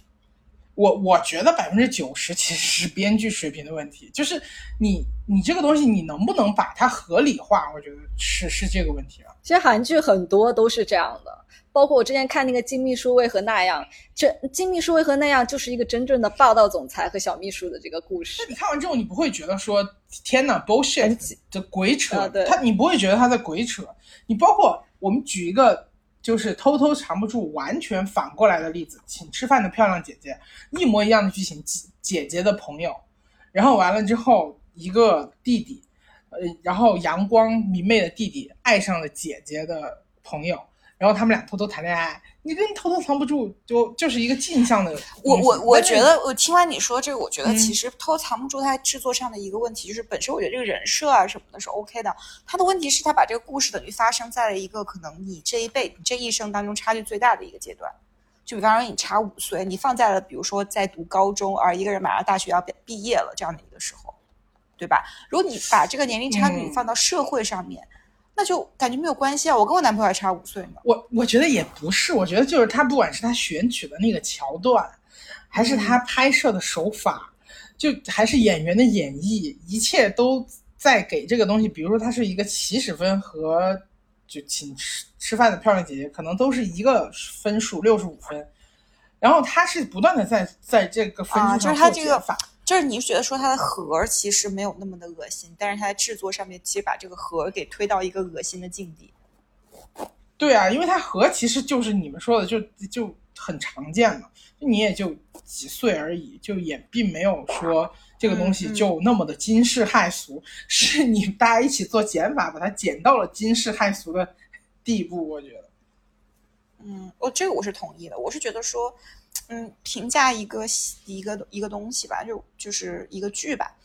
我我觉得百分之九十其实是编剧水平的问题，就是你你这个东西你能不能把它合理化，我觉得是是这个问题啊。其实韩剧很多都是这样的，包括我之前看那个《金秘书为何那样》，这《金秘书为何那样》就是一个真正的霸道总裁和小秘书的这个故事那。你看完之后，你不会觉得说天哪 bullshit 这鬼扯，啊对他你不会觉得他在鬼扯。你包括我们举一个就是偷偷藏不住完全反过来的例子，请吃饭的漂亮姐姐，一模一样的剧情，姐姐姐的朋友，然后完了之后一个弟弟，呃，然后阳光明媚的弟弟爱上了姐姐的朋友，然后他们俩偷偷谈恋爱，你跟偷偷藏不住，就就是一个镜像的。我我我觉得，我听完你说这个，我觉得嗯其实偷藏不住它制作上的一个问题，就是本身我觉得这个人设啊什么的是 OK 的，他的问题是他把这个故事等于发生在了一个可能你这一辈、你这一生当中差距最大的一个阶段。就比方说你差五岁，你放在了比如说在读高中，而一个人马上大学要毕毕业了这样的一个时候，对吧？如果你把这个年龄差距嗯放到社会上面，那就感觉没有关系啊。我跟我男朋友还差五岁呢。我我觉得也不是，我觉得就是他不管是他选取的那个桥段，还是他拍摄的手法，就还是演员的演绎，一切都在给这个东西。比如说，他是一个起始分和就请吃吃饭的漂亮姐姐，可能都是一个分数六十五分，然后他是不断的在在这个分啊数上就是他这个做减法。就是你觉得说它的核其实没有那么的恶心，但是它在制作上面其实把这个核给推到一个恶心的境地。对啊，因为它核其实就是你们说的，就就很常见嘛，你也就几岁而已，就也并没有说这个东西就那么的惊世骇俗，是你大家一起做减法，把它减到了惊世骇俗的地步，我觉得。嗯，我这个我是同意的。我是觉得说，嗯，评价一个一个一个东西吧，就就是一个剧吧。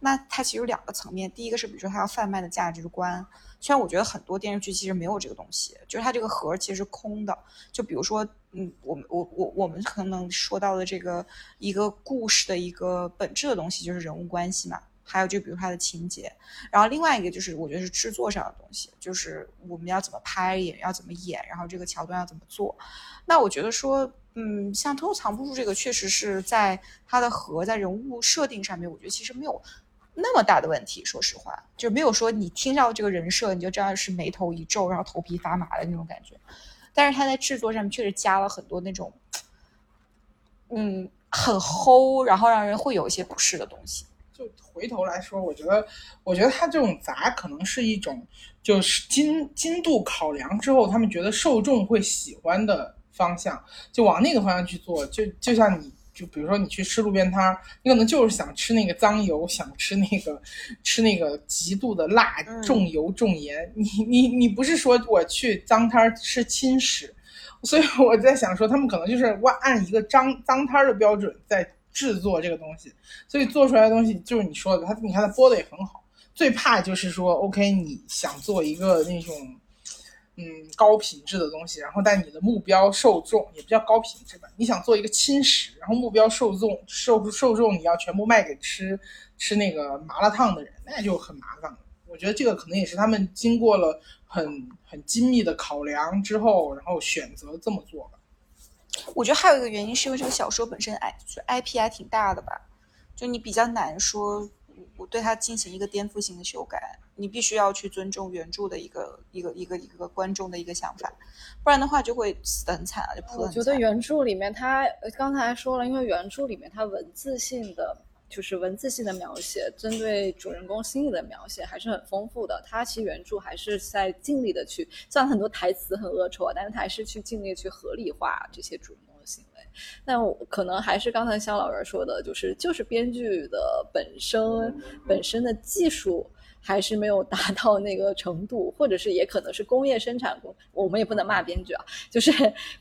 那它其实有两个层面，第一个是比如说它要贩卖的价值观，虽然我觉得很多电视剧其实没有这个东西，就是它这个盒其实是空的。就比如说，嗯，我们我我我们可能说到的这个一个故事的一个本质的东西，就是人物关系嘛。还有就比如它的情节，然后另外一个就是我觉得是制作上的东西，就是我们要怎么拍，演要怎么演，然后这个桥段要怎么做。那我觉得说，嗯，像偷偷藏不住这个，确实是在它的和在人物设定上面，我觉得其实没有那么大的问题。说实话，就没有说你听到这个人设你就知道是眉头一皱，然后头皮发麻的那种感觉。但是他在制作上面确实加了很多那种，嗯，很齁，然后让人会有一些不适的东西。就回头来说，我觉得，我觉得他这种杂可能是一种，就是精精度考量之后，他们觉得受众会喜欢的方向，就往那个方向去做。就就像你，就比如说你去吃路边摊，你可能就是想吃那个脏油，想吃那个吃那个极度的辣、重油重盐。你你你不是说我去脏摊吃轻食，所以我在想说，他们可能就是按按一个脏脏摊的标准在。制作这个东西，所以做出来的东西就是你说的，他你看他播的也很好。最怕就是说，OK，你想做一个那种嗯高品质的东西，然后但你的目标受众也不叫高品质吧，你想做一个轻食，然后目标受众受受众你要全部卖给吃吃那个麻辣烫的人，那就很麻烦了。我觉得这个可能也是他们经过了很很精密的考量之后，然后选择这么做吧。我觉得还有一个原因，是因为这个小说本身 I 就 IP 还挺大的吧，就你比较难说，我对它进行一个颠覆性的修改，你必须要去尊重原著的一个一个一个一个观众的一个想法，不然的话就会死得很惨啊，就扑我觉得原著里面它刚才说了，因为原著里面它文字性的。就是文字性的描写，针对主人公心理的描写还是很丰富的。他其实原著还是在尽力的去，虽然很多台词很恶臭啊，但是他还是去尽力去合理化这些主人公的行为。但可能还是刚才肖老师说的，就是就是编剧的本身本身的技术还是没有达到那个程度，或者是也可能是工业生产过，我们也不能骂编剧啊，就是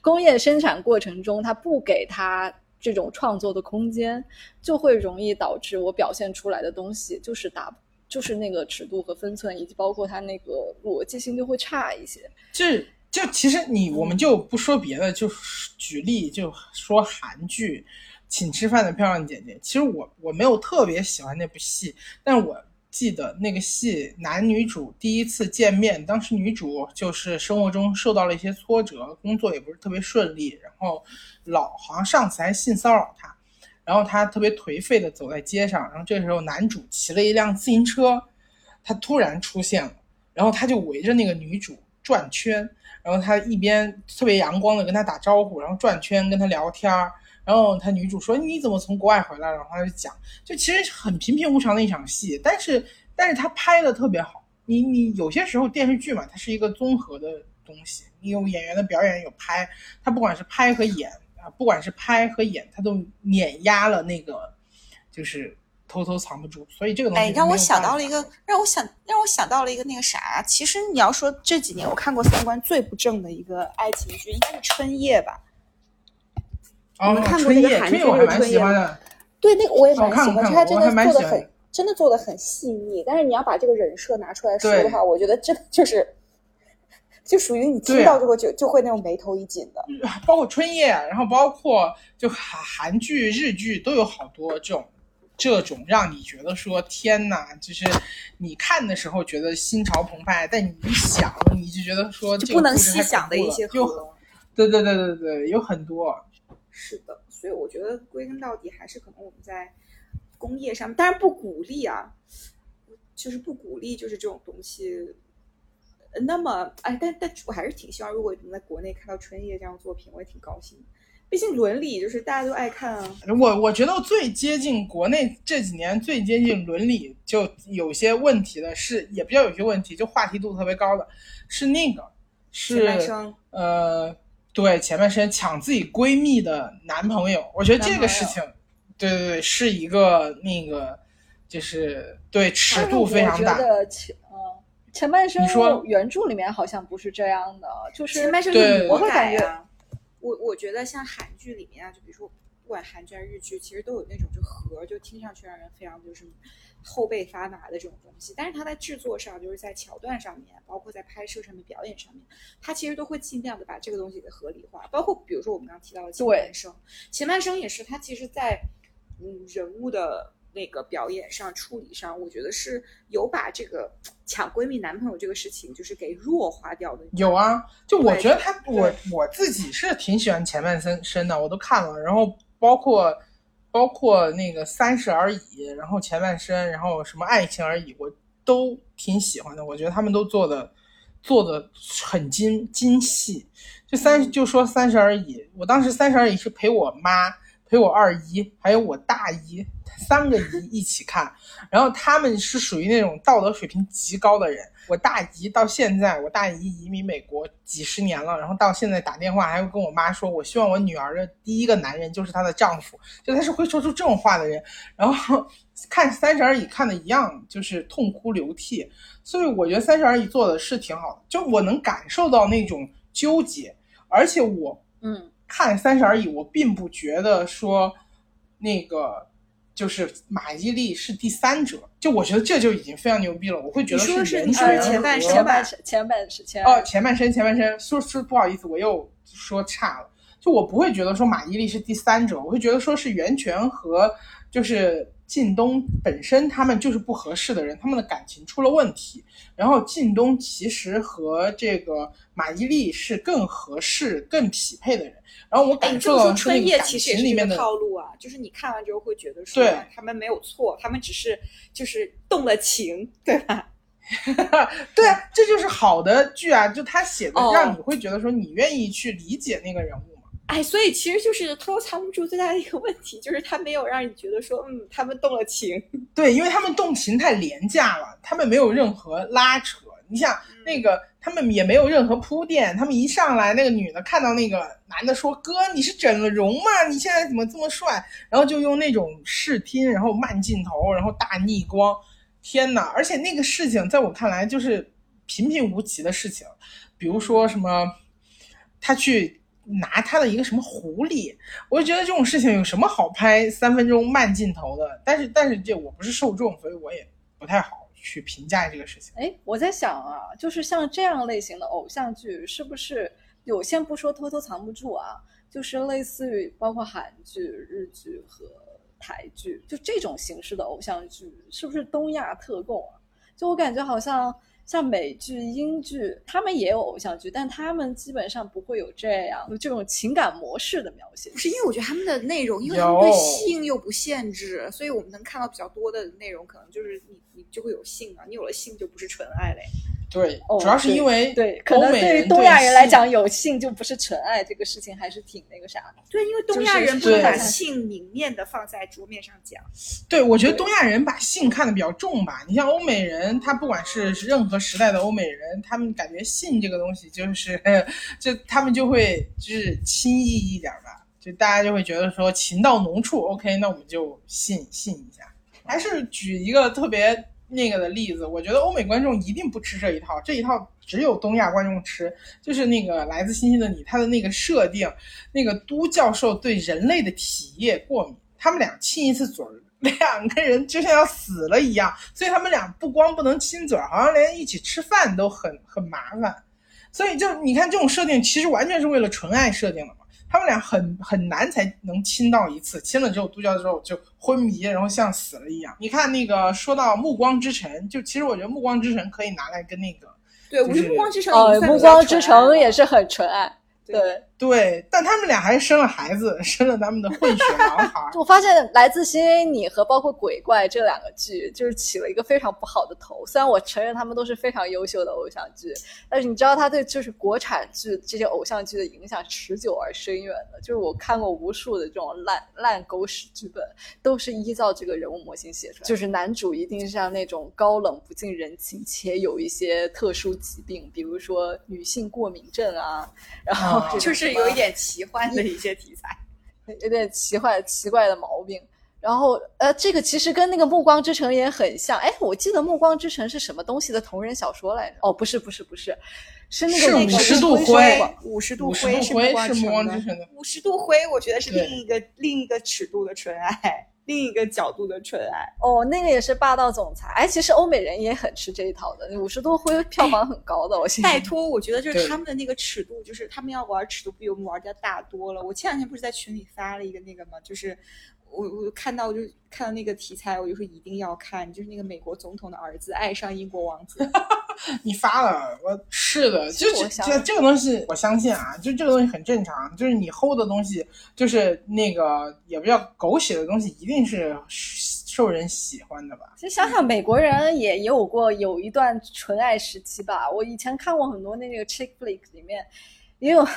工业生产过程中他不给他。这种创作的空间，就会容易导致我表现出来的东西就是打，就是那个尺度和分寸，以及包括它那个逻辑性就会差一些。就就其实你我们就不说别的，就举例就说韩剧《请吃饭的漂亮姐姐》。其实我我没有特别喜欢那部戏，但我。记得那个戏，男女主第一次见面，当时女主就是生活中受到了一些挫折，工作也不是特别顺利，然后老好像上次还性骚扰她，然后她特别颓废的走在街上，然后这时候男主骑了一辆自行车，他突然出现了，然后他就围着那个女主转圈，然后他一边特别阳光的跟她打招呼，然后转圈跟她聊天儿。然后他女主说：“你怎么从国外回来了？”然后他就讲，就其实很平平无常的一场戏，但是但是他拍的特别好。你你有些时候电视剧嘛，它是一个综合的东西，你有演员的表演，有拍，他不管是拍和演啊，不管是拍和演，他都碾压了那个，就是偷偷藏不住。所以这个东西，哎，让我想到了一个，让我想让我想到了一个那个啥。其实你要说这几年我看过三观最不正的一个爱情剧，应该是《春夜》吧。我们看过那个韩剧《春夜》对，那个我也蛮喜欢，他真的做的很，真的做的很细腻。但是你要把这个人设拿出来说的话，我觉得真的就是，就属于你听到之后就就会那种眉头一紧的。包括《春夜》，然后包括就韩韩剧、日剧都有好多这种这种让你觉得说天哪，就是你看的时候觉得心潮澎湃，但你一想你就觉得说就不能细想的一些就对对对对对，有很多。是的，所以我觉得归根到底还是可能我们在工业上面，当然不鼓励啊，就是不鼓励，就是这种东西。那么，哎，但但我还是挺希望，如果能在国内看到春夜这样的作品，我也挺高兴。毕竟伦理就是大家都爱看啊。我我觉得最接近国内这几年最接近伦理就有些问题的是，也比较有些问题，就话题度特别高的是那个是呃。对前半生抢自己闺蜜的男朋友，我觉得这个事情，对对对，是一个那个就是对尺度非常大前呃前半生你说原著里面好像不是这样的，就是前半生对有魔我会感觉。我我觉得像韩剧里面啊，就比如说不管韩剧还是日剧，其实都有那种就和，就听上去让人非常就是后背发麻的这种东西。但是它在制作上，就是在桥段上面，包括在拍摄上面、表演上面，它其实都会尽量的把这个东西给合理化。包括比如说我们刚刚提到的前半生，前半生也是它其实在嗯人物的。那个表演上、处理上，我觉得是有把这个抢闺蜜男朋友这个事情，就是给弱化掉的。有啊，就我觉得他，我我自己是挺喜欢前半生生的，我都看了，然后包括包括那个三十而已，然后前半生，然后什么爱情而已，我都挺喜欢的。我觉得他们都做的做的很精精细。就三就说三十而已，我当时三十而已是陪我妈、陪我二姨还有我大姨三个姨一起看，然后他们是属于那种道德水平极高的人。我大姨到现在，我大姨移民美国几十年了，然后到现在打电话还会跟我妈说，我希望我女儿的第一个男人就是她的丈夫，就她是会说出这种话的人。然后看《三十而已》看的一样，就是痛哭流涕。所以我觉得《三十而已》做的是挺好的，就我能感受到那种纠结，而且我嗯，看《三十而已》，我并不觉得说那个就是马伊琍是第三者，就我觉得这就已经非常牛逼了。我会觉得是人你说权是前半前半生前半前哦，前半生前半生，说说不好意思，我又说差了。就我不会觉得说马伊琍是第三者，我会觉得说是袁泉和就是靳东本身他们就是不合适的人，他们的感情出了问题。然后靳东其实和这个马伊琍是更合适、更匹配的人。然后我哎，感受到春夜其实也是个情里面的套路啊，就是你看完之后会觉得说对他们没有错，他们只是就是动了情，对吧？对啊，这就是好的剧啊，就他写的哦让你会觉得说你愿意去理解那个人物嘛。哎，所以其实就是《偷偷藏不住》最大的一个问题，就是他没有让你觉得说，嗯，他们动了情。对，因为他们动情太廉价了，他们没有任何拉扯。你想那个，他们也没有任何铺垫，他们一上来，那个女的看到那个男的说：“哥，你是整了容吗？你现在怎么这么帅？”然后就用那种视听，然后慢镜头，然后大逆光，天呐！而且那个事情在我看来就是平平无奇的事情，比如说什么，他去拿他的一个什么狐狸，我就觉得这种事情有什么好拍三分钟慢镜头的？但是但是这我不是受众，所以我也不太好去评价这个事情。哎，我在想啊，就是像这样类型的偶像剧，是不是有先不说偷偷藏不住啊，就是类似于包括韩剧、日剧和台剧，就这种形式的偶像剧，是不是东亚特供啊？就我感觉好像像美剧、英剧，他们也有偶像剧，但他们基本上不会有这样有这种情感模式的描写。不是因为我觉得他们的内容，因为他们对性又不限制，所以我们能看到比较多的内容，可能就是你你就会有性啊，你有了性就不是纯爱嘞。对，哦主要是因为对，可能欧美对于东亚人来讲，有性就不是纯爱这个事情，还是挺那个啥的。对，因为东亚人不能把性明面的放在桌面上讲。对，我觉得东亚人把性看得比较重吧。你像欧美人，他不管是任何时代的欧美人，他们感觉性这个东西就是，就他们就会就是轻易一点吧，就大家就会觉得说情到浓处，OK，那我们就信信一下。还是举一个特别那个的例子，我觉得欧美观众一定不吃这一套，这一套只有东亚观众吃，就是那个《来自星星的你》，它的那个设定，那个都教授对人类的体液过敏，他们俩亲一次嘴儿，两个人就像要死了一样，所以他们俩不光不能亲嘴儿，好像连一起吃饭都很很麻烦。所以就你看这种设定，其实完全是为了纯爱设定的嘛。他们俩很很难才能亲到一次，亲了之后，杜教授就昏迷，然后像死了一样。你看那个说到《暮光之城》，就其实我觉得《暮光之城》可以拿来跟那个对，我觉就是得《暮光之城》暮光之城》也是很纯爱。对对，对，但他们俩还生了孩子，生了他们的混血男孩。我发现《来自星星你》和包括《鬼怪》这两个剧，就是起了一个非常不好的头。虽然我承认他们都是非常优秀的偶像剧，但是你知道他对就是国产剧这些偶像剧的影响持久而深远的。就是我看过无数的这种烂烂狗屎剧本，都是依照这个人物模型写出来。就是男主一定是像那种高冷不近人情，且有一些特殊疾病，比如说女性过敏症啊，然后啊就是是有一点奇幻的一些题材。有点奇怪奇怪的毛病。然后呃，这个其实跟那个《暮光之城》也很像。哎，我记得《暮光之城》是什么东西的同人小说来着？哦，不是不是不是，是那个五十度灰灰五十度灰是暮暮光。之城的，五十度灰，我觉得是另一个另一个尺度的纯爱，另一个角度的纯爱。哦，那个也是霸道总裁。哎，其实欧美人也很吃这一套的，五十多灰票房很高的，我现在拜托，我觉得就是他们的那个尺度，就是他们要玩尺度比我们玩的大多了。我前两天不是在群里发了一个那个吗？就是我我看到就看到那个题材，我就说一定要看，就是那个美国总统的儿子爱上英国王子。你发了，我是的，就是这这个东西，我相信啊，就这个东西很正常，就是你 hold 的东西，就是那个也不叫狗血的东西，一定是受人喜欢的吧？其实想想，美国人也也有过有一段纯爱时期吧。我以前看过很多那个 chick flick 里面也有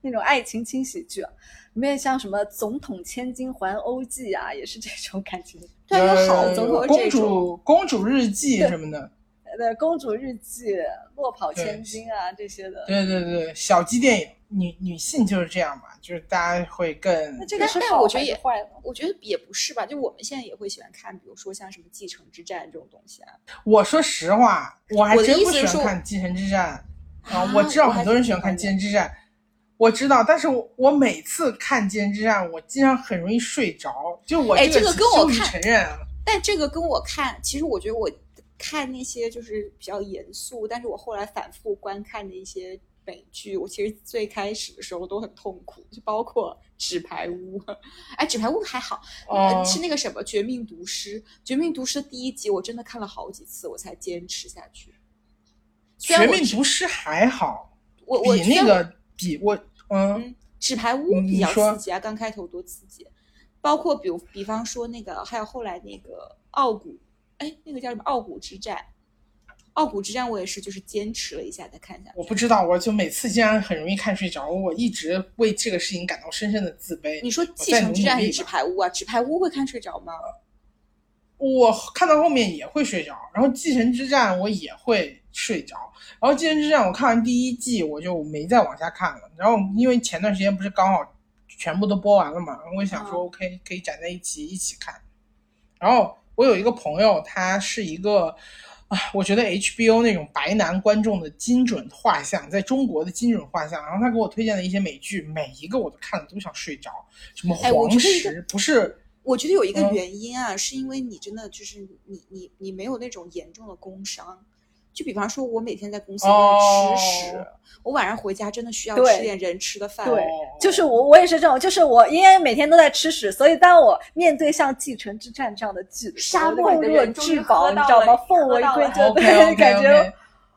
那种爱情轻喜剧，里面像什么《总统千金还欧记》啊，也是这种感觉。对，有好呃总统公这种。主公主日记什么的，呃，公主日记、落跑千金啊这些的。对对对，小鸡电影，女女性就是这样嘛，就是大家会更那这个是但好还是我觉得也坏呢？我觉得也不是吧，就我们现在也会喜欢看，比如说像什么《继承之战》这种东西啊。我说实话，我还真不喜欢看《继承之战》啊我知道很多人喜欢看《继承之战》，我知道，但是我我每次看《继承之战》，我经常很容易睡着。就我哎这这个跟我承认啊，但这个跟我看，其实我觉得我看那些就是比较严肃，但是我后来反复观看的一些美剧，我其实最开始的时候都很痛苦，就包括《纸牌屋》。哎，《纸牌屋》还好，是那个什么《绝命毒师》。《绝命毒师》第一集我真的看了好几次，我才坚持下去。绝命毒师》还好，我我比那个比我嗯嗯，纸牌屋比较刺激啊，刚开头多刺激，包括比如比方说那个，还有后来那个傲骨，哎，那个叫什么傲骨之战，傲骨之战我也是就是坚持了一下再看下去。我不知道，我就每次竟然很容易看睡着，我一直为这个事情感到深深的自卑。你说继承之战还是纸牌屋啊？纸牌屋会看睡着吗？我看到后面也会睡着，然后《继承之战》我也会睡着，然后《继承之战》我看完第一季我就没再往下看了，然后因为前段时间不是刚好全部都播完了嘛，我想说嗯 OK 可以攒在一起一起看，然后我有一个朋友，他是一个啊，我觉得 HBO 那种白男观众的精准画像，在中国的精准画像，然后他给我推荐的一些美剧，每一个我都看了都想睡着，什么黄石不是。我觉得有一个嗯原因啊，是因为你真的就是你你你没有那种严重的工伤。就比方说，我每天在公司都在吃屎，哦我晚上回家真的需要吃点人吃的饭。对哦就是我，我也是这种，就是我因为每天都在吃屎，所以当我面对像《继承之战》这样的剧沙漠若至宝，你知道吗？奉为喝到了贵就 OK，OK，OK 感觉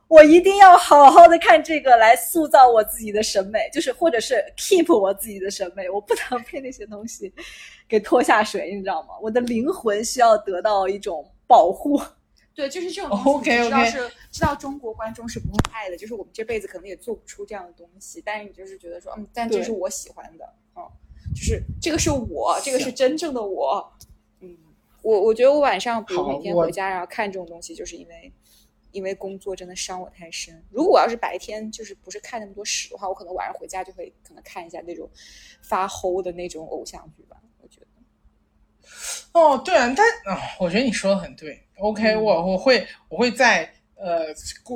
我一定要好好的看这个来塑造我自己的审美，就是或者是 keep 我自己的审美，我不能 被那些东西给拖下水，你知道吗？我的灵魂需要得到一种保护。对，就是这种东西知道是知道中国观众是不会爱的，就是我们这辈子可能也做不出这样的东西，但是你就是觉得说，嗯，但这是我喜欢的，嗯，就是这个是我，这个是真正的我，嗯，我我觉得我晚上比如每天回家然后看这种东西，就是因为因为工作真的伤我太深。如果我要是白天就是不是看那么多屎的话，我可能晚上回家就会可能看一下那种发齁的那种偶像剧吧。哦，对啊，但啊、我觉得你说的很对。OK，、嗯我我会我会在呃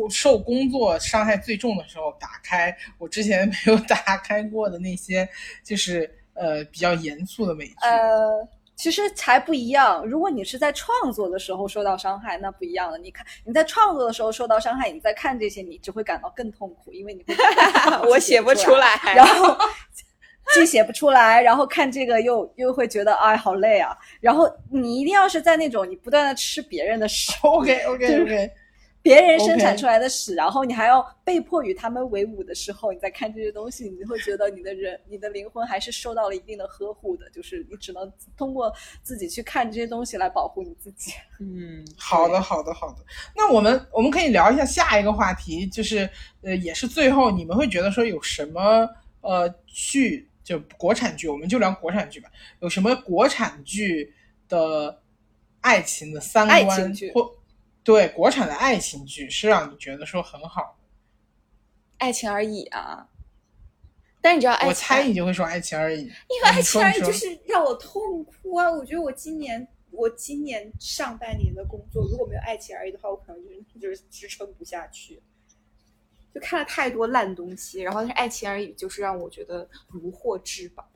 受工作伤害最重的时候打开我之前 没有打开过的那些，就是呃比较严肃的美剧。呃，其实才不一样。如果你是在创作的时候受到伤害，那不一样了。你看你在创作的时候受到伤害，你在看这些，你只会感到更痛苦，因为你会 我写不出来，然后既写不出来，然后看这个又又会觉得哎好累啊。然后你一定要是在那种你不断的吃别人的屎，OK OK OK，别人生产出来的屎然后你还要被迫与他们为伍的时候，你再看这些东西，你会觉得你的人、你的灵魂还是受到了一定的呵护的，就是你只能通过自己去看这些东西来保护你自己。嗯，好的好的好的。那我们我们可以聊一下下一个话题，就是呃也是最后你们会觉得说有什么呃剧就国产剧，我们就聊国产剧吧。有什么国产剧的爱情的三观爱情剧或对国产的爱情剧是让你觉得说很好的？爱情而已啊。但你知道爱我猜你就会说爱情而已，因为爱情而已就是让我痛哭啊！我觉得我今年我今年上半年的工作，如果没有爱情而已的话，我可能就是就是支撑不下去。就看了太多烂东西，然后但是爱情而已就是让我觉得如获至宝，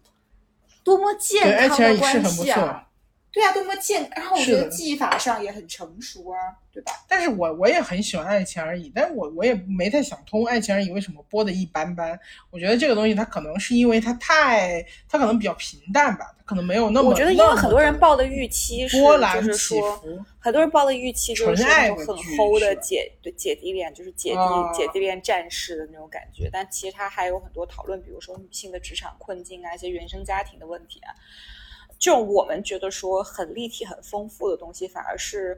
多么健康的关系啊！。对啊，多么健，然后我觉得技法上也很成熟啊，对吧？但是我我也很喜欢《爱情而已》，但是我我也没太想通《爱情而已》为什么播的一般般。我觉得这个东西它可能是因为它太，它可能比较平淡吧，它可能没有那么。我觉得因为很多人抱的预期是，波澜就是说，很多人抱的预期就是纯爱那种很齁的姐对姐弟恋，就是姐弟、啊姐弟恋战士的那种感觉。但其实它还有很多讨论，比如说女性的职场困境啊，一些原生家庭的问题啊。这种我们觉得说很立体、很丰富的东西，反而是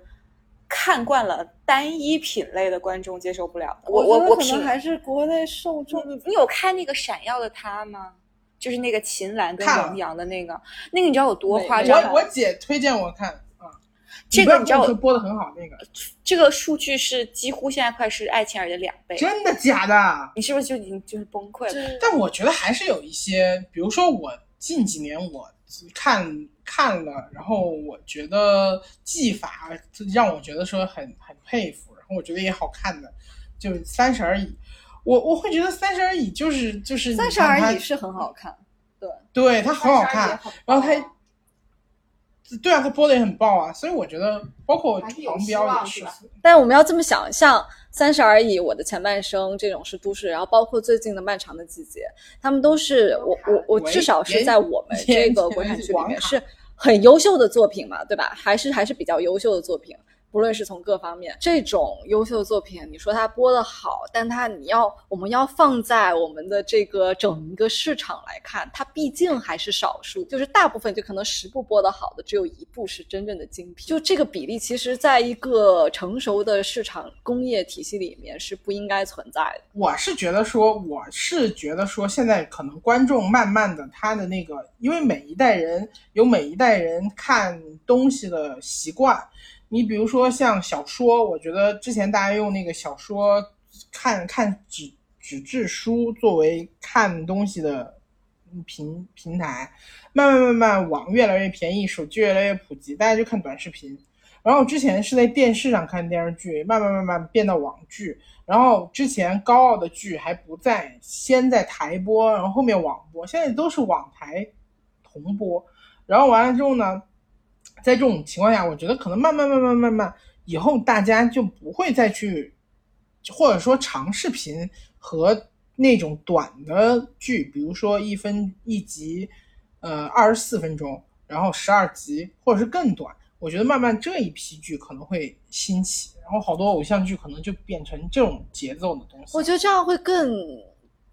看惯了单一品类的观众接受不了的。我我我可能还是国内受众你你有看那个《闪耀的他》吗？就是那个秦岚跟王阳的那个，那个你知道有多夸张吗？我我姐推荐我看啊，这个你知道跟我说播的很好那个，这个数据是几乎现在快是爱情而已的两倍，真的假的？你是不是就已经就是崩溃了？但我觉得还是有一些，比如说我近几年我看看了，然后我觉得技法让我觉得说很很佩服，然后我觉得也好看的，就《三十而已》，我我会觉得《三十而已》就是就是你三十而已是很好看，对，对它很好看，然后它对啊，他播的也很爆啊，所以我觉得包括黄标也是是但我们要这么想，像《三十而已》、《我的前半生》这种是都市，然后包括最近的《漫长的季节》，他们都是我我我至少是在我们这个国产剧里面是很优秀的作品嘛，对吧？还是还是比较优秀的作品。不论是从各方面，这种优秀作品，你说它播的好，但它你要我们要放在我们的这个整一个市场来看，它毕竟还是少数，就是大部分就可能十部播的好的，只有一部是真正的精品。就这个比例，其实在一个成熟的市场工业体系里面是不应该存在的。我是觉得说，我是觉得说，现在可能观众慢慢的他的那个，因为每一代人有每一代人看东西的习惯。你比如说像小说，我觉得之前大家用那个小说看看纸纸质书作为看东西的平平台，慢慢慢慢网越来越便宜，手机越来越普及，大家就看短视频。然后之前是在电视上看电视剧，慢慢慢慢变到网剧。然后之前高傲的剧还不在，先在台播，然后后面网播，现在都是网台同播。然后完了之后呢，在这种情况下，我觉得可能慢慢慢慢慢慢，以后大家就不会再去，或者说长视频和那种短的剧，比如说一分一集，呃，二十四分钟，然后十二集，或者是更短。我觉得慢慢这一批剧可能会兴起，然后好多偶像剧可能就变成这种节奏的东西。我觉得这样会更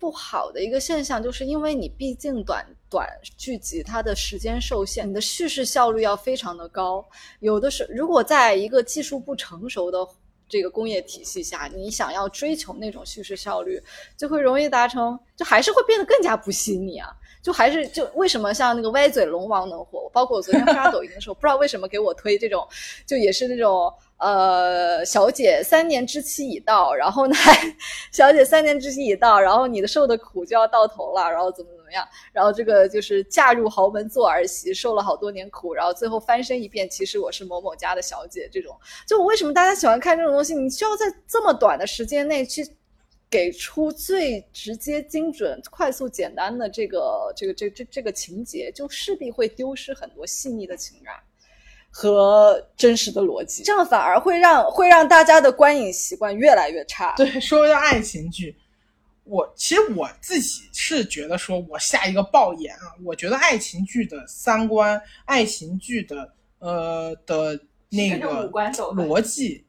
不好的一个现象，就是因为你毕竟短短剧集它的时间受限，你的叙事效率要非常的高。有的是如果在一个技术不成熟的这个工业体系下，你想要追求那种叙事效率，就会容易达成，就还是会变得更加不细腻啊。就还是就为什么像那个歪嘴龙王能火？包括我昨天刷抖音的时候，不知道为什么给我推这种，就也是那种呃，小姐三年之期已到，然后呢，小姐三年之期已到，然后你的受的苦就要到头了，然后怎么怎么样，然后这个就是嫁入豪门做儿媳，受了好多年苦，然后最后翻身一变，其实我是某某家的小姐，这种就为什么大家喜欢看这种东西？你需要在这么短的时间内去。给出最直接、精准、快速、简单的这个、这个、这、这、这个情节，就势必会丢失很多细腻的情感和真实的逻辑，这样反而会让会让大家的观影习惯越来越差。对，说回到爱情剧，我其实我自己是觉得说，我下一个爆言啊，我觉得爱情剧的三观、爱情剧的呃的那跟着个五官走逻辑，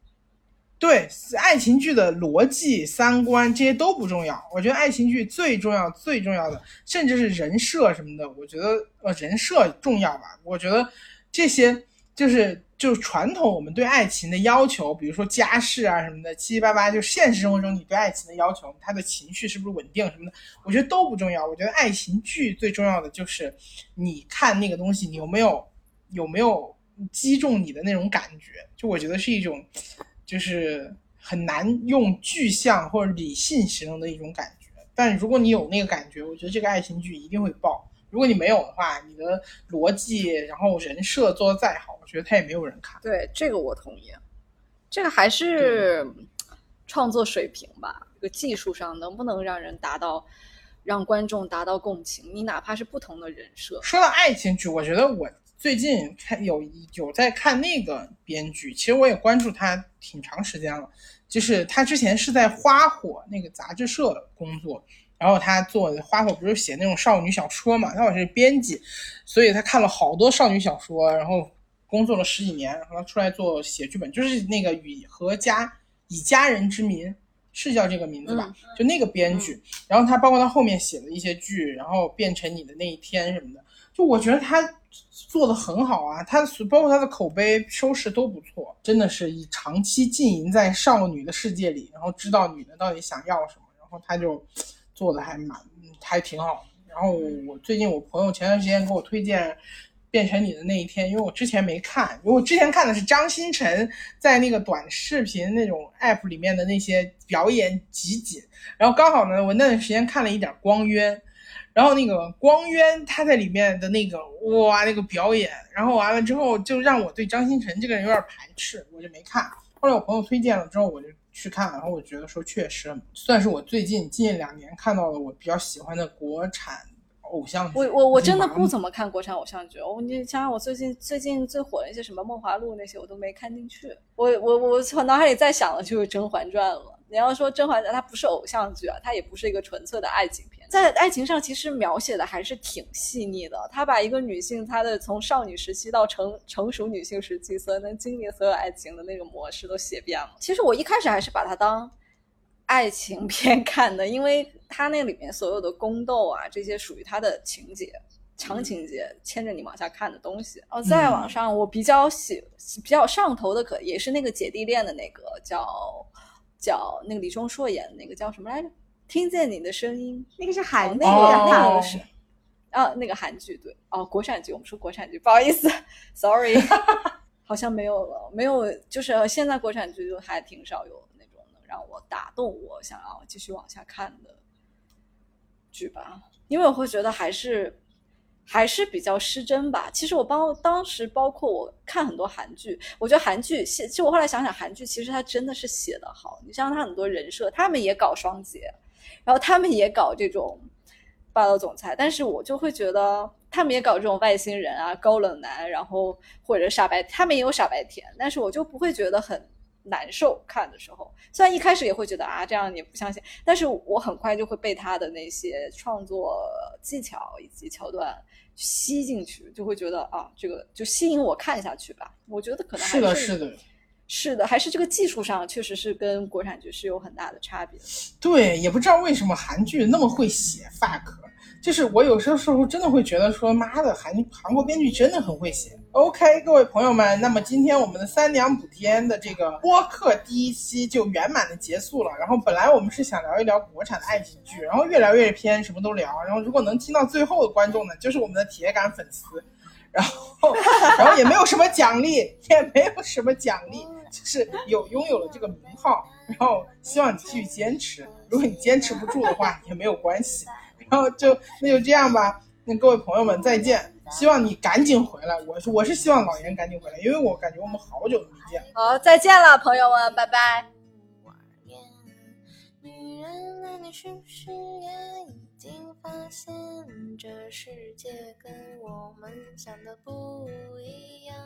对爱情剧的逻辑、三观这些都不重要。我觉得爱情剧最重要、最重要的，甚至是人设什么的，我觉得呃人设重要吧。我觉得这些就是就是传统我们对爱情的要求，比如说家世啊什么的，七七八八，就现实生活中你对爱情的要求，他的情绪是不是稳定什么的，我觉得都不重要。我觉得爱情剧最重要的就是你看那个东西，你有没有有没有击中你的那种感觉，就我觉得是一种就是很难用具象或者理性形容的一种感觉。但如果你有那个感觉，我觉得这个爱情剧一定会爆。如果你没有的话，你的逻辑然后人设做的再好，我觉得他也没有人看。对这个我同意，这个还是创作水平吧，这个技术上能不能让人达到让观众达到共情？你哪怕是不同的人设，说到爱情剧，我觉得我最近看有有在看那个编剧，其实我也关注他挺长时间了。就是他之前是在花火那个杂志社工作，然后他做花火不是写那种少女小说嘛，他好像是编辑，所以他看了好多少女小说，然后工作了十几年，然后出来做写剧本，就是那个以和家以家人之名是叫这个名字吧？就那个编剧，然后他包括他后面写的一些剧，然后变成你的那一天什么的，就我觉得他做的很好啊，他包括他的口碑收视都不错，真的是以长期浸淫在少女的世界里，然后知道女的到底想要什么，然后他就做的还蛮还挺好的。然后我最近我朋友前段时间给我推荐《变成你的那一天》，因为我之前没看，因为我之前看的是张新成在那个短视频那种 app 里面的那些表演集锦，然后刚好呢，我那段时间看了一点《光渊》。然后那个光渊他在里面的那个哇那个表演，然后完了之后就让我对张新成这个人有点排斥，我就没看。后来我朋友推荐了之后，我就去看，然后我觉得说确实算是我最近近两年看到的我比较喜欢的国产偶像剧。我我我真的不怎么看国产偶像剧，我你想想我最近最近最火的一些什么《梦华录》那些我都没看进去。我我我我脑海里在想的就是《甄嬛传》了。你要说《甄嬛传》，它不是偶像剧啊，它也不是一个纯粹的爱情片，在爱情上其实描写的还是挺细腻的。他把一个女性她的从少女时期到成成熟女性时期所能经历所有爱情的那个模式都写遍了。其实我一开始还是把它当爱情片看的，因为它那里面所有的宫斗啊这些属于它的情节。长情节牵着你往下看的东西，哦，再往上我比较喜比较上头的可也是那个姐弟恋的那个叫。叫那个李钟硕演的那个叫什么来着？听见你的声音，那个是韩那个那个是。啊，那个韩剧对。哦，国产剧我们说国产剧，不好意思，sorry，好像没有了，没有，就是现在国产剧就还挺少有那种能让我打动我想要继续往下看的剧吧，因为我会觉得还是。还是比较失真吧。其实我包当时包括我看很多韩剧，我觉得韩剧写，其实我后来想想，韩剧其实它真的是写的好。你像他很多人设，他们也搞双节，然后他们也搞这种霸道总裁，但是我就会觉得他们也搞这种外星人啊、高冷男，然后或者傻白，他们也有傻白甜，但是我就不会觉得很难受。看的时候，虽然一开始也会觉得啊这样你不相信，但是我很快就会被他的那些创作技巧以及桥段。吸进去就会觉得啊，这个就吸引我看下去吧。我觉得可能还是的，是的，是的，还是这个技术上确实是跟国产剧是有很大的差别。对，也不知道为什么韩剧那么会写 fuck。就是我有些时候真的会觉得说，妈的，韩韩国编剧真的很会写。OK，各位朋友们，那么今天我们的三娘补天的这个播客第一期就圆满的结束了。然后本来我们是想聊一聊国产的爱情剧，然后越聊越偏，什么都聊。然后如果能听到最后的观众呢，就是我们的铁杆粉丝。然后，然后也没有什么奖励，也没有什么奖励，就是有拥有了这个名号。然后希望你继续坚持，如果你坚持不住的话也没有关系。然后就那就这样吧，那各位朋友们再见，希望你赶紧回来。我是我是希望老严赶紧回来，因为我感觉我们好久没见。好，再见了，朋友们，拜拜。是不是也已经发现这世界跟我们想的不一样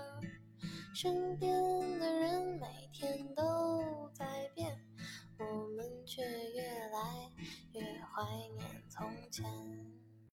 身边的人每天都我们却越来越怀念从前。